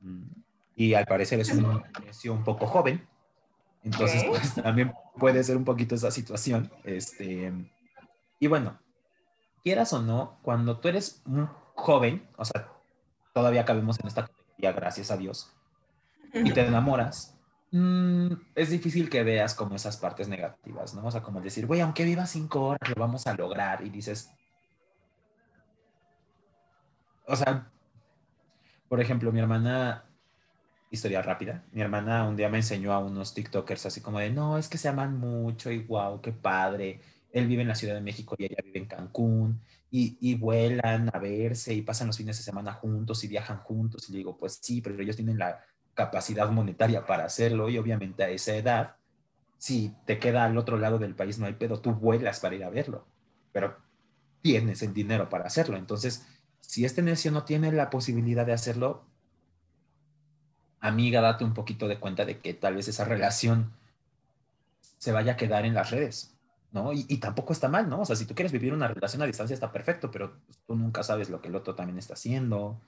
Mm, y al parecer es un necio un poco joven. Entonces, pues también puede ser un poquito esa situación. Este, y bueno, quieras o no, cuando tú eres un joven, o sea, todavía cabemos en esta categoría, gracias a Dios, y te enamoras, mmm, es difícil que veas como esas partes negativas, ¿no? O sea, como decir, güey, aunque viva cinco horas, lo vamos a lograr. Y dices, o sea, por ejemplo, mi hermana, historia rápida, mi hermana un día me enseñó a unos TikTokers así como de, no, es que se aman mucho y wow, qué padre. Él vive en la Ciudad de México y ella vive en Cancún y, y vuelan a verse y pasan los fines de semana juntos y viajan juntos. Y le digo, pues sí, pero ellos tienen la capacidad monetaria para hacerlo y obviamente a esa edad, si te queda al otro lado del país no hay pedo, tú vuelas para ir a verlo, pero tienes el dinero para hacerlo. Entonces, si este necio no tiene la posibilidad de hacerlo, amiga, date un poquito de cuenta de que tal vez esa relación se vaya a quedar en las redes, ¿no? Y, tampoco está mal, ¿no? O sea, si tú quieres vivir una relación a distancia está perfecto, pero tú nunca sabes lo que el otro también está haciendo.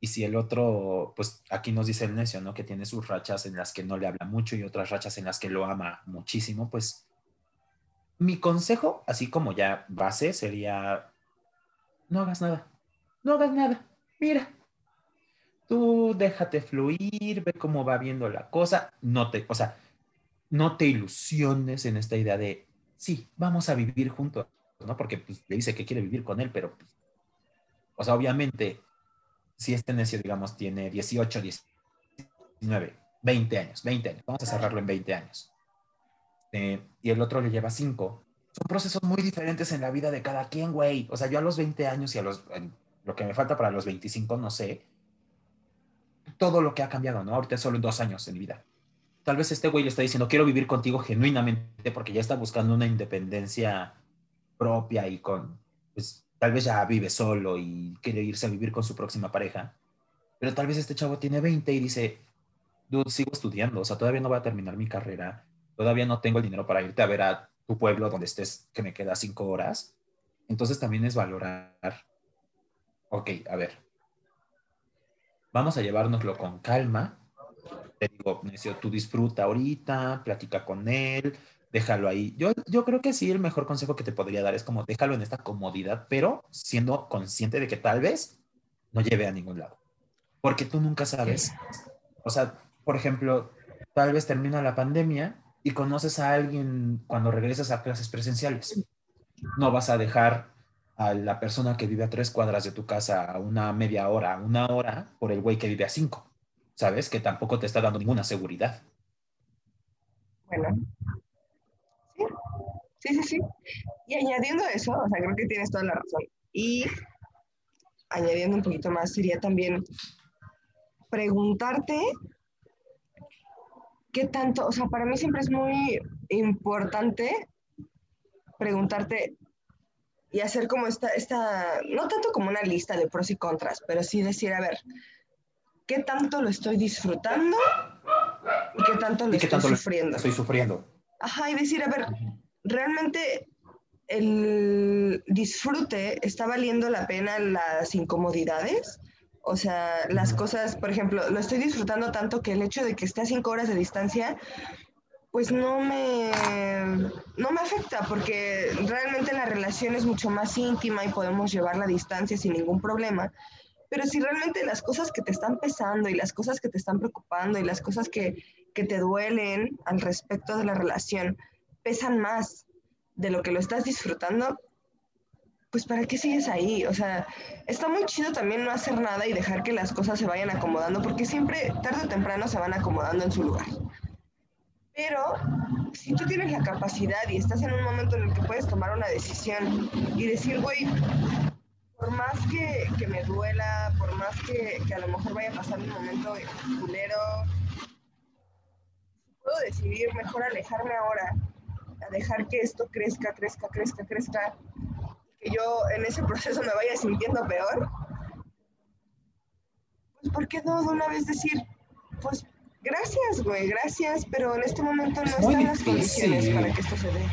Y si el otro, pues aquí nos dice el necio, ¿no? Que tiene sus rachas en las que no le habla mucho y otras rachas en las que lo ama muchísimo, pues mi consejo, así como ya base, sería, no hagas nada, no hagas nada, mira, tú déjate fluir, ve cómo va viendo la cosa, no te, o sea, no te ilusiones en esta idea de, sí, vamos a vivir juntos, ¿no? Porque pues, le dice que quiere vivir con él, pero, pues, o sea, obviamente, si este necio, digamos, tiene 18, 19, 20 años, 20 años, vamos a cerrarlo en 20 años, eh, y el otro le lleva 5, son procesos muy diferentes en la vida de cada quien, güey. O sea, yo a los 20 años y a los, lo que me falta para los 25, no sé, todo lo que ha cambiado, ¿no? Ahorita solo dos años en mi vida. Tal vez este güey le está diciendo, quiero vivir contigo genuinamente porque ya está buscando una independencia propia y con, pues tal vez ya vive solo y quiere irse a vivir con su próxima pareja. Pero tal vez este chavo tiene 20 y dice, dude, sigo estudiando, o sea, todavía no voy a terminar mi carrera, todavía no tengo el dinero para irte a ver a tu pueblo donde estés, que me queda cinco horas. Entonces también es valorar, ok, a ver, vamos a llevárnoslo con calma. Te digo, necio, tú disfruta ahorita, platica con él, déjalo ahí. Yo, yo creo que sí, el mejor consejo que te podría dar es como déjalo en esta comodidad, pero siendo consciente de que tal vez no lleve a ningún lado. Porque tú nunca sabes. O sea, por ejemplo, tal vez termina la pandemia y conoces a alguien cuando regresas a clases presenciales. No vas a dejar a la persona que vive a tres cuadras de tu casa a una media hora, una hora, por el güey que vive a cinco. ¿Sabes? Que tampoco te está dando ninguna seguridad. Bueno. Sí, sí, sí, sí. Y añadiendo eso, o sea, creo que tienes toda la razón. Y añadiendo un poquito más, sería también preguntarte qué tanto, o sea, para mí siempre es muy importante preguntarte y hacer como esta, esta, no tanto como una lista de pros y contras, pero sí decir, a ver, ¿qué tanto lo estoy disfrutando y qué tanto lo estoy sufriendo? estoy sufriendo. Ajá, y decir, a ver, realmente el disfrute está valiendo la pena las incomodidades. O sea, las cosas, por ejemplo, lo estoy disfrutando tanto que el hecho de que esté a cinco horas de distancia, pues no me, no me afecta, porque realmente la relación es mucho más íntima y podemos llevar la distancia sin ningún problema. Pero si realmente las cosas que te están pesando y las cosas que te están preocupando y las cosas que, que te duelen al respecto de la relación pesan más de lo que lo estás disfrutando, pues ¿para qué sigues ahí? O sea, está muy chido también no hacer nada y dejar que las cosas se vayan acomodando, porque siempre, tarde o temprano, se van acomodando en su lugar. Pero si tú tienes la capacidad y estás en un momento en el que puedes tomar una decisión y decir, güey, por más que, que, me duela, por más que, que, a lo mejor vaya a pasar un momento culero, puedo decidir mejor alejarme ahora a dejar que esto crezca, crezca, crezca, crezca, que yo en ese proceso me vaya sintiendo peor, pues ¿por qué no de una vez decir, pues gracias, güey, gracias, pero en este momento no están las condiciones para que esto se dé?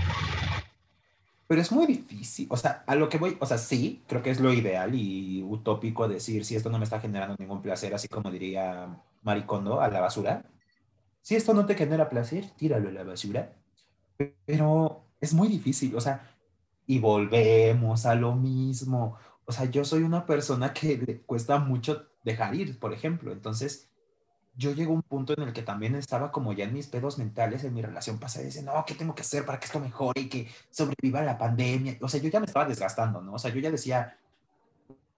Pero es muy difícil, o sea, a lo que voy, o sea, sí, creo que es lo ideal y utópico decir, si esto no me está generando ningún placer, así como diría Maricondo, a la basura. Si esto no te genera placer, tíralo a la basura pero es muy difícil, o sea, y volvemos a lo mismo. O sea, yo soy una persona que le cuesta mucho dejar ir, por ejemplo. Entonces, yo llego a un punto en el que también estaba como ya en mis pedos mentales, en mi relación pasada, y dice, no, ¿qué tengo que hacer para que esto mejore y que sobreviva la pandemia? O sea, yo ya me estaba desgastando, ¿no? O sea, yo ya decía,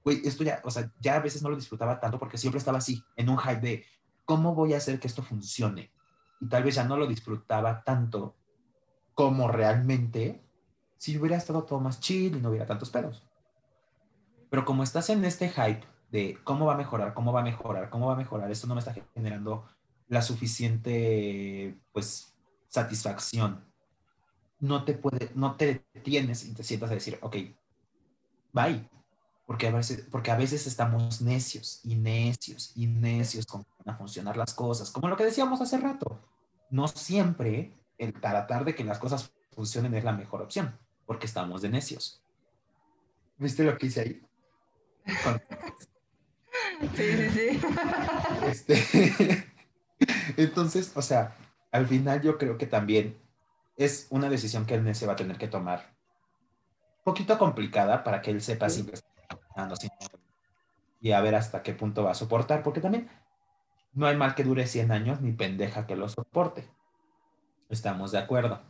güey, esto ya, o sea, ya a veces no lo disfrutaba tanto porque siempre estaba así, en un hype de, ¿cómo voy a hacer que esto funcione? Y tal vez ya no lo disfrutaba tanto como realmente si hubiera estado todo más chill y no hubiera tantos pedos. Pero como estás en este hype de cómo va a mejorar, cómo va a mejorar, cómo va a mejorar, esto no me está generando la suficiente, pues, satisfacción. No te puede, no te detienes y te sientas a decir, ok, bye. Porque a veces, porque a veces estamos necios y necios y necios con a funcionar las cosas, como lo que decíamos hace rato. No siempre el tratar de que las cosas funcionen es la mejor opción, porque estamos de necios. ¿Viste lo que hice ahí? Sí, sí, sí. Este, entonces, o sea, al final yo creo que también es una decisión que el necio va a tener que tomar. Un poquito complicada para que él sepa si está y a ver hasta qué punto va a soportar, porque también no hay mal que dure 100 años ni pendeja que lo soporte. Estamos de acuerdo.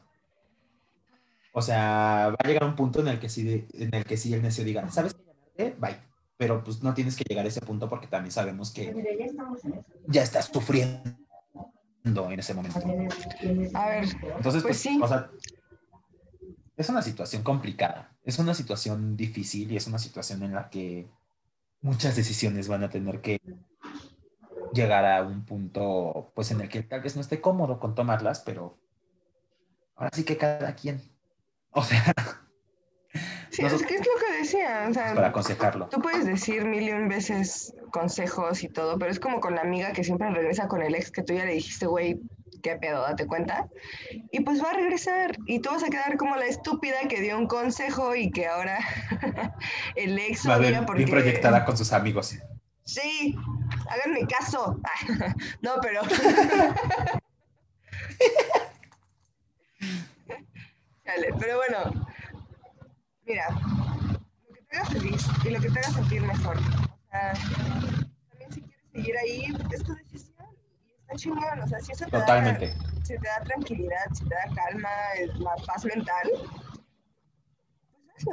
O sea, va a llegar un punto en el que sí, en el que sí el necio diga, ¿sabes qué? Bye. Pero pues no tienes que llegar a ese punto porque también sabemos que ya estás sufriendo en ese momento. A ver, entonces pues, pues sí. o sea, es una situación complicada, es una situación difícil y es una situación en la que muchas decisiones van a tener que llegar a un punto pues en el que tal vez no esté cómodo con tomarlas, pero ahora sí que cada quien. O sea. Sí, es que es lo que decía. O sea, para aconsejarlo. Tú puedes decir mil y un veces consejos y todo, pero es como con la amiga que siempre regresa con el ex que tú ya le dijiste, güey, qué pedo, date cuenta. Y pues va a regresar y tú vas a quedar como la estúpida que dio un consejo y que ahora el ex va porque... bien proyectada con sus amigos. Sí, háganme caso. no, pero. pero bueno, mira, lo que te haga feliz y lo que te haga sentir mejor. O sea, también si quieres seguir ahí, es tu decisión y está chingón. O sea, si eso te, Totalmente. Da, si te da tranquilidad, si te da calma, más paz mental, pues eso,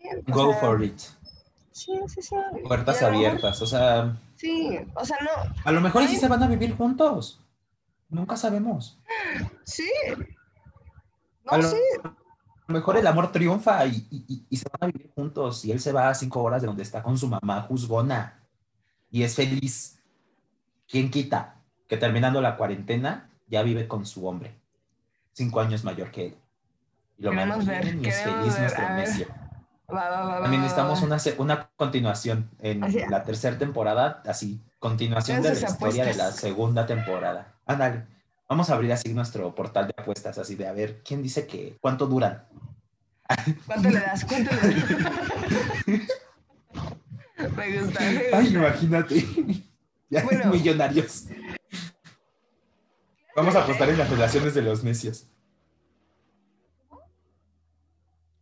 está Go for it. Sí, sí, sí. Puertas abiertas, o sea. Sí, o sea, no. A lo mejor sí se van a vivir juntos. Nunca sabemos. Sí. No, lo, sí. Mejor el amor triunfa y, y, se van a vivir juntos y él se va a cinco horas de donde está con su mamá juzgona y es feliz. ¿Quién quita que terminando la cuarentena ya vive con su hombre? Cinco años mayor que él. Y lo queremos ver, y es feliz nuestro necio. También necesitamos una, una continuación en la tercera temporada, así, continuación de la historia de la segunda temporada. Ándale, vamos a abrir así nuestro portal de apuestas, así de a ver, ¿quién dice que cuánto duran? ¿Cuánto le das? ¿Cuánto le das? me gusta. Ay, imagínate. Ya millonarios. Vamos a apostar en las relaciones de los necios.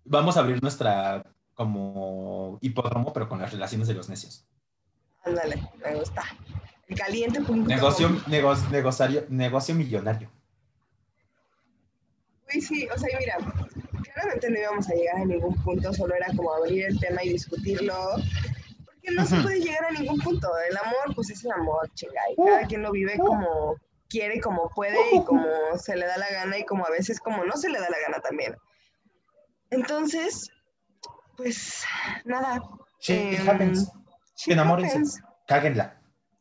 Vamos a abrir nuestra como hipódromo, pero con las relaciones de los necios. Ándale, me gusta. Caliente punto. Negocio, negocio, negocio millonario. Uy, sí, o sea, mira, claramente no íbamos a llegar a ningún punto, solo era como abrir el tema y discutirlo, porque no se puede llegar a ningún punto. El amor, pues es el amor, chinga, y cada quien lo vive como quiere, como puede y como se le da la gana y como a veces como no se le da la gana también. Entonces, pues nada. Shit em, happens. Enamórense. Cáguenla.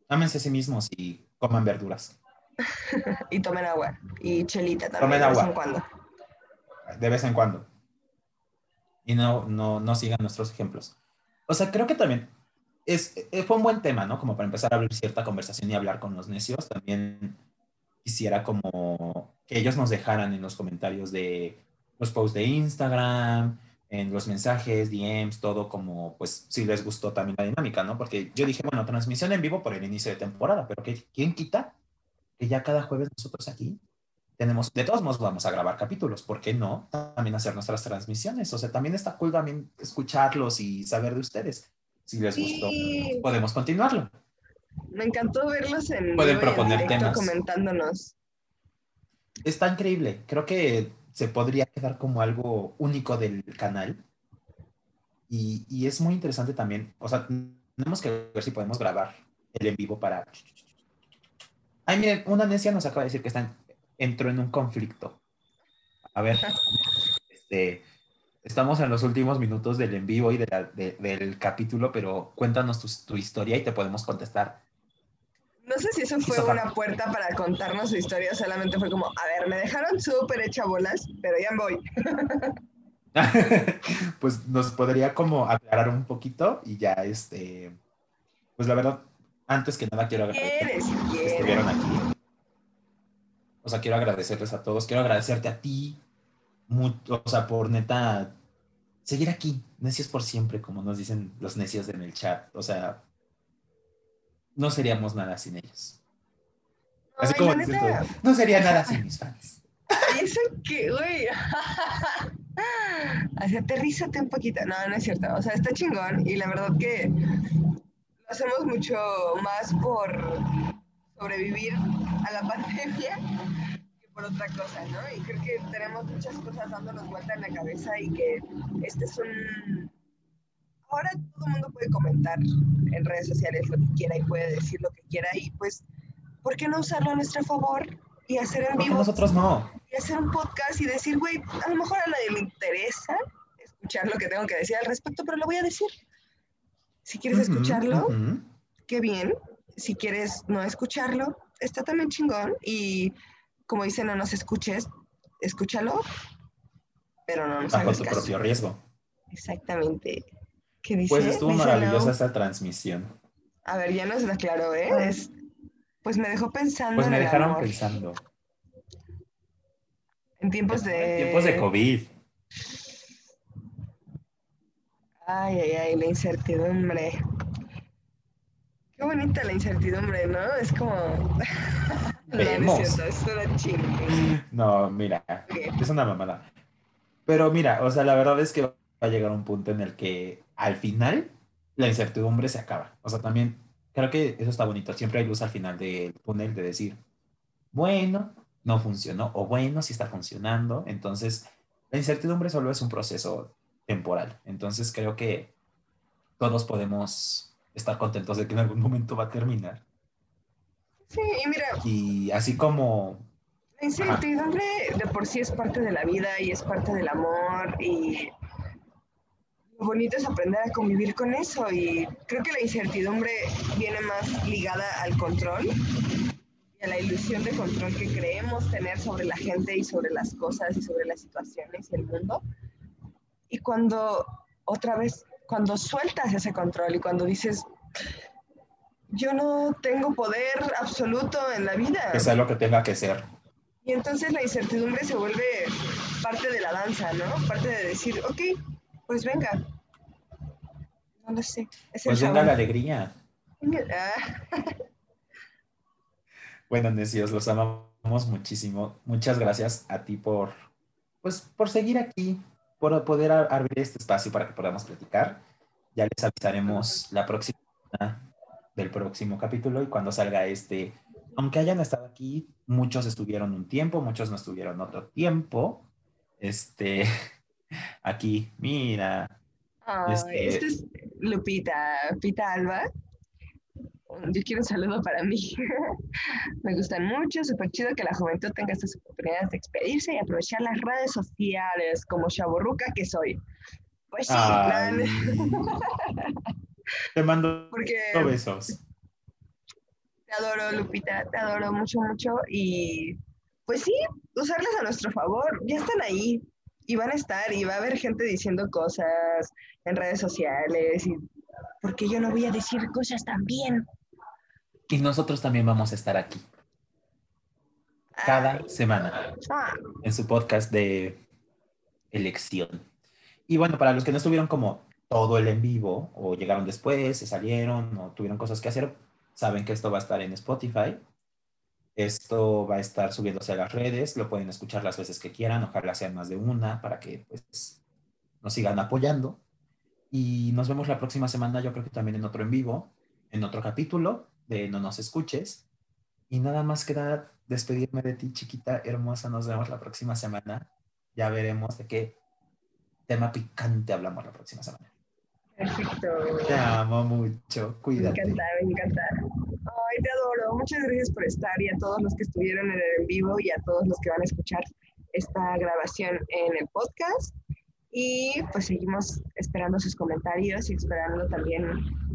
Ámense a sí mismos y coman verduras. y tomen agua. Y chelita también. de vez en cuando. De vez en cuando. Y no, no, no sigan nuestros ejemplos. O sea, creo que también es, eh, fue un buen tema, ¿no? Como para empezar a abrir cierta conversación y hablar con los necios. También quisiera como que ellos nos dejaran en los comentarios de los posts de Instagram, en los mensajes, DMs, todo como, pues, si les gustó también la dinámica, ¿no? Porque yo dije, bueno, transmisión en vivo por el inicio de temporada, pero que, ¿quién quita que ya cada jueves nosotros aquí tenemos, de todos modos vamos a grabar capítulos, ¿por qué no? También hacer nuestras transmisiones, o sea, también está cool también escucharlos y saber de ustedes. Si les gustó, podemos continuarlo. Me encantó verlos en Pueden proponer temas. comentándonos. Está increíble. Creo que se podría quedar como algo único del canal. Y, y, es muy interesante también, o sea, tenemos que ver si podemos grabar el en vivo para... Ay, miren, una necia nos acaba de decir que están, entró en un conflicto. A ver, este, estamos en los últimos minutos del en vivo y de del capítulo, pero cuéntanos tu, tu historia y te podemos contestar. No sé si eso fue una puerta para contarnos su historia, solamente fue como, a ver, me dejaron súper hecha bolas, pero ya voy. pues nos podría como aclarar un poquito y ya este, pues la verdad, antes que nada quiero agradecer que estuvieron aquí. O sea, quiero agradecerles a todos, quiero agradecerte a ti, o sea, por neta, seguir aquí, necios por siempre, como nos dicen los necios en el chat, o sea, no seríamos nada sin ellos. Así como dicen todo, no sería nada sin mis fans. Eso que, güey. Así aterrízate un poquito. No, no es cierto. O sea, está chingón y la verdad que lo hacemos mucho más por sobrevivir a la pandemia que por otra cosa, ¿no? Y creo que tenemos muchas cosas dándonos vuelta en la cabeza y que este es un ahora todo el mundo puede comentar en redes sociales lo que quiera y puede decir lo que quiera y pues, ¿por qué no usarlo a nuestro favor y hacer en vivo? nosotros no. Y hacer un podcast y decir, güey, a lo mejor a nadie le interesa escuchar lo que tengo que decir al respecto, pero lo voy a decir. Si quieres escucharlo, qué bien. Si quieres no escucharlo, está también chingón. Y como dicen, no nos escuches, escúchalo, pero no nos Bajo tu propio riesgo. Exactamente. Pues estuvo maravillosa esta transmisión. A ver, ya nos aclaró, ¿eh? pues me dejó pensando. Pues me dejaron pensando. En tiempos de. En tiempos de COVID. Ay, ay, ay, la incertidumbre. Qué bonita la incertidumbre, ¿no? Es como. Vemos. no, es, no, mira, es una mamada. Pero mira, o sea, la verdad es que va a llegar un punto en el que al final la incertidumbre se acaba. O sea, también creo que eso está bonito. Siempre hay luz al final del túnel de decir, bueno, no funcionó, o bueno, sí está funcionando. Entonces, la incertidumbre solo es un proceso temporal. Entonces creo que todos podemos estar contentos de que en algún momento va a terminar. Sí, y mira. Y así como... La incertidumbre de por sí es parte de la vida y es parte del amor y lo bonito es aprender a convivir con eso y creo que la incertidumbre viene más ligada al control y a la ilusión de control que creemos tener sobre la gente y sobre las cosas y sobre las situaciones y el mundo. Y cuando otra vez, cuando sueltas ese control y cuando dices, yo no tengo poder absoluto en la vida. Que sea lo que tenga que ser. Y entonces la incertidumbre se vuelve parte de la danza, ¿no? Parte de decir, ok, pues venga. No lo sé. pues venga la alegría. bueno, necios, los amamos muchísimo. Muchas gracias a ti por, pues, por seguir aquí, por poder abrir este espacio para que podamos platicar. Ya les avisaremos la próxima del próximo capítulo y cuando salga este, aunque hayan estado aquí, muchos estuvieron un tiempo, muchos no estuvieron otro tiempo. Este, aquí, mira. este, este es Lupita, Lupita Alba. Yo quiero un saludo para mí. Me gustan mucho, súper chido que la juventud tenga estas oportunidades de expedirse y aprovechar las redes sociales como chaborruca que soy. Pues sí, Te mando besos. Te adoro, Lupita, te adoro mucho, mucho. Y pues sí, usarlas a nuestro favor. Ya están ahí y van a estar y va a haber gente diciendo cosas en redes sociales. Y porque yo no voy a decir cosas también. Y nosotros también vamos a estar aquí. Cada semana. Ah. En su podcast de elección. Y bueno, para los que no estuvieron como todo el en vivo o llegaron después, se salieron o tuvieron cosas que hacer, saben que esto va a estar en Spotify. Esto va a estar subiéndose a las redes, lo pueden escuchar las veces que quieran, ojalá sean más de una para que pues, nos sigan apoyando. Y nos vemos la próxima semana, yo creo que también en otro en vivo, en otro capítulo de No nos escuches. Y nada más queda despedirme de ti, chiquita hermosa. Nos vemos la próxima semana. Ya veremos de qué tema picante hablamos la próxima semana. Perfecto. Te amo mucho. Cuídate. Me encanta, me encanta. Adoro. Muchas gracias por estar y a todos los que estuvieron en el en vivo y a todos los que van a escuchar esta grabación en el podcast. Y pues seguimos esperando sus comentarios y esperando también,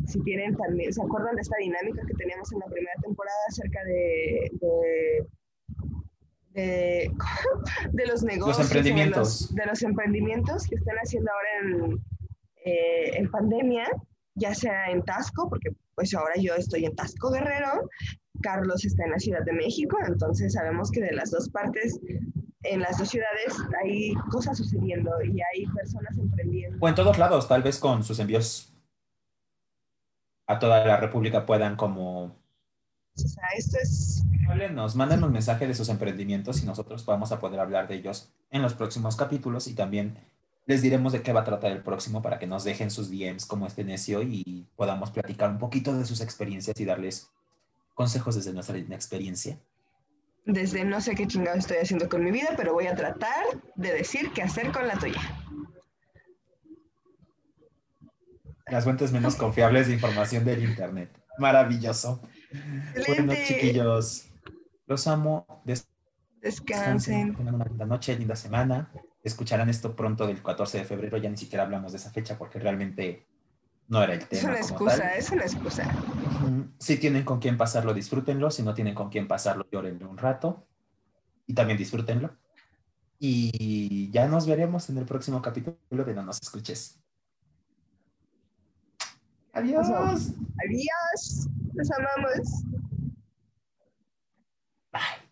si tienen también, ¿se acuerdan de esta dinámica que teníamos en la primera temporada acerca de, de, de, los negocios? Los emprendimientos. de los emprendimientos que están haciendo ahora en, eh, en pandemia, ya sea en Tasco, porque pues ahora yo estoy en Tasco Guerrero, Carlos está en la Ciudad de México, entonces sabemos que de las dos partes, en las dos ciudades hay cosas sucediendo y hay personas emprendiendo. O en todos lados, tal vez con sus envíos a toda la República puedan como... O sea, esto es... Nos mandan un mensaje de sus emprendimientos y nosotros vamos a poder hablar de ellos en los próximos capítulos y también les diremos de qué va a tratar el próximo para que nos dejen sus DMs como este necio y podamos platicar un poquito de sus experiencias y darles consejos desde nuestra experiencia. Desde no sé qué chingado estoy haciendo con mi vida, pero voy a tratar de decir qué hacer con la tuya. Las fuentes menos confiables de información del Internet. Maravilloso. Bueno, chiquillos, los amo. Descansen. Tengan una linda noche, linda semana escucharán esto pronto del 14 de febrero, ya ni siquiera hablamos de esa fecha porque realmente no era el tema. Es una excusa, es una excusa. Si tienen con quién pasarlo, disfrútenlo. Si no tienen con quién pasarlo, llórenlo un rato. Y también disfrútenlo. Y ya nos veremos en el próximo capítulo de No nos escuches. Adiós. Adiós. Los amamos. Bye.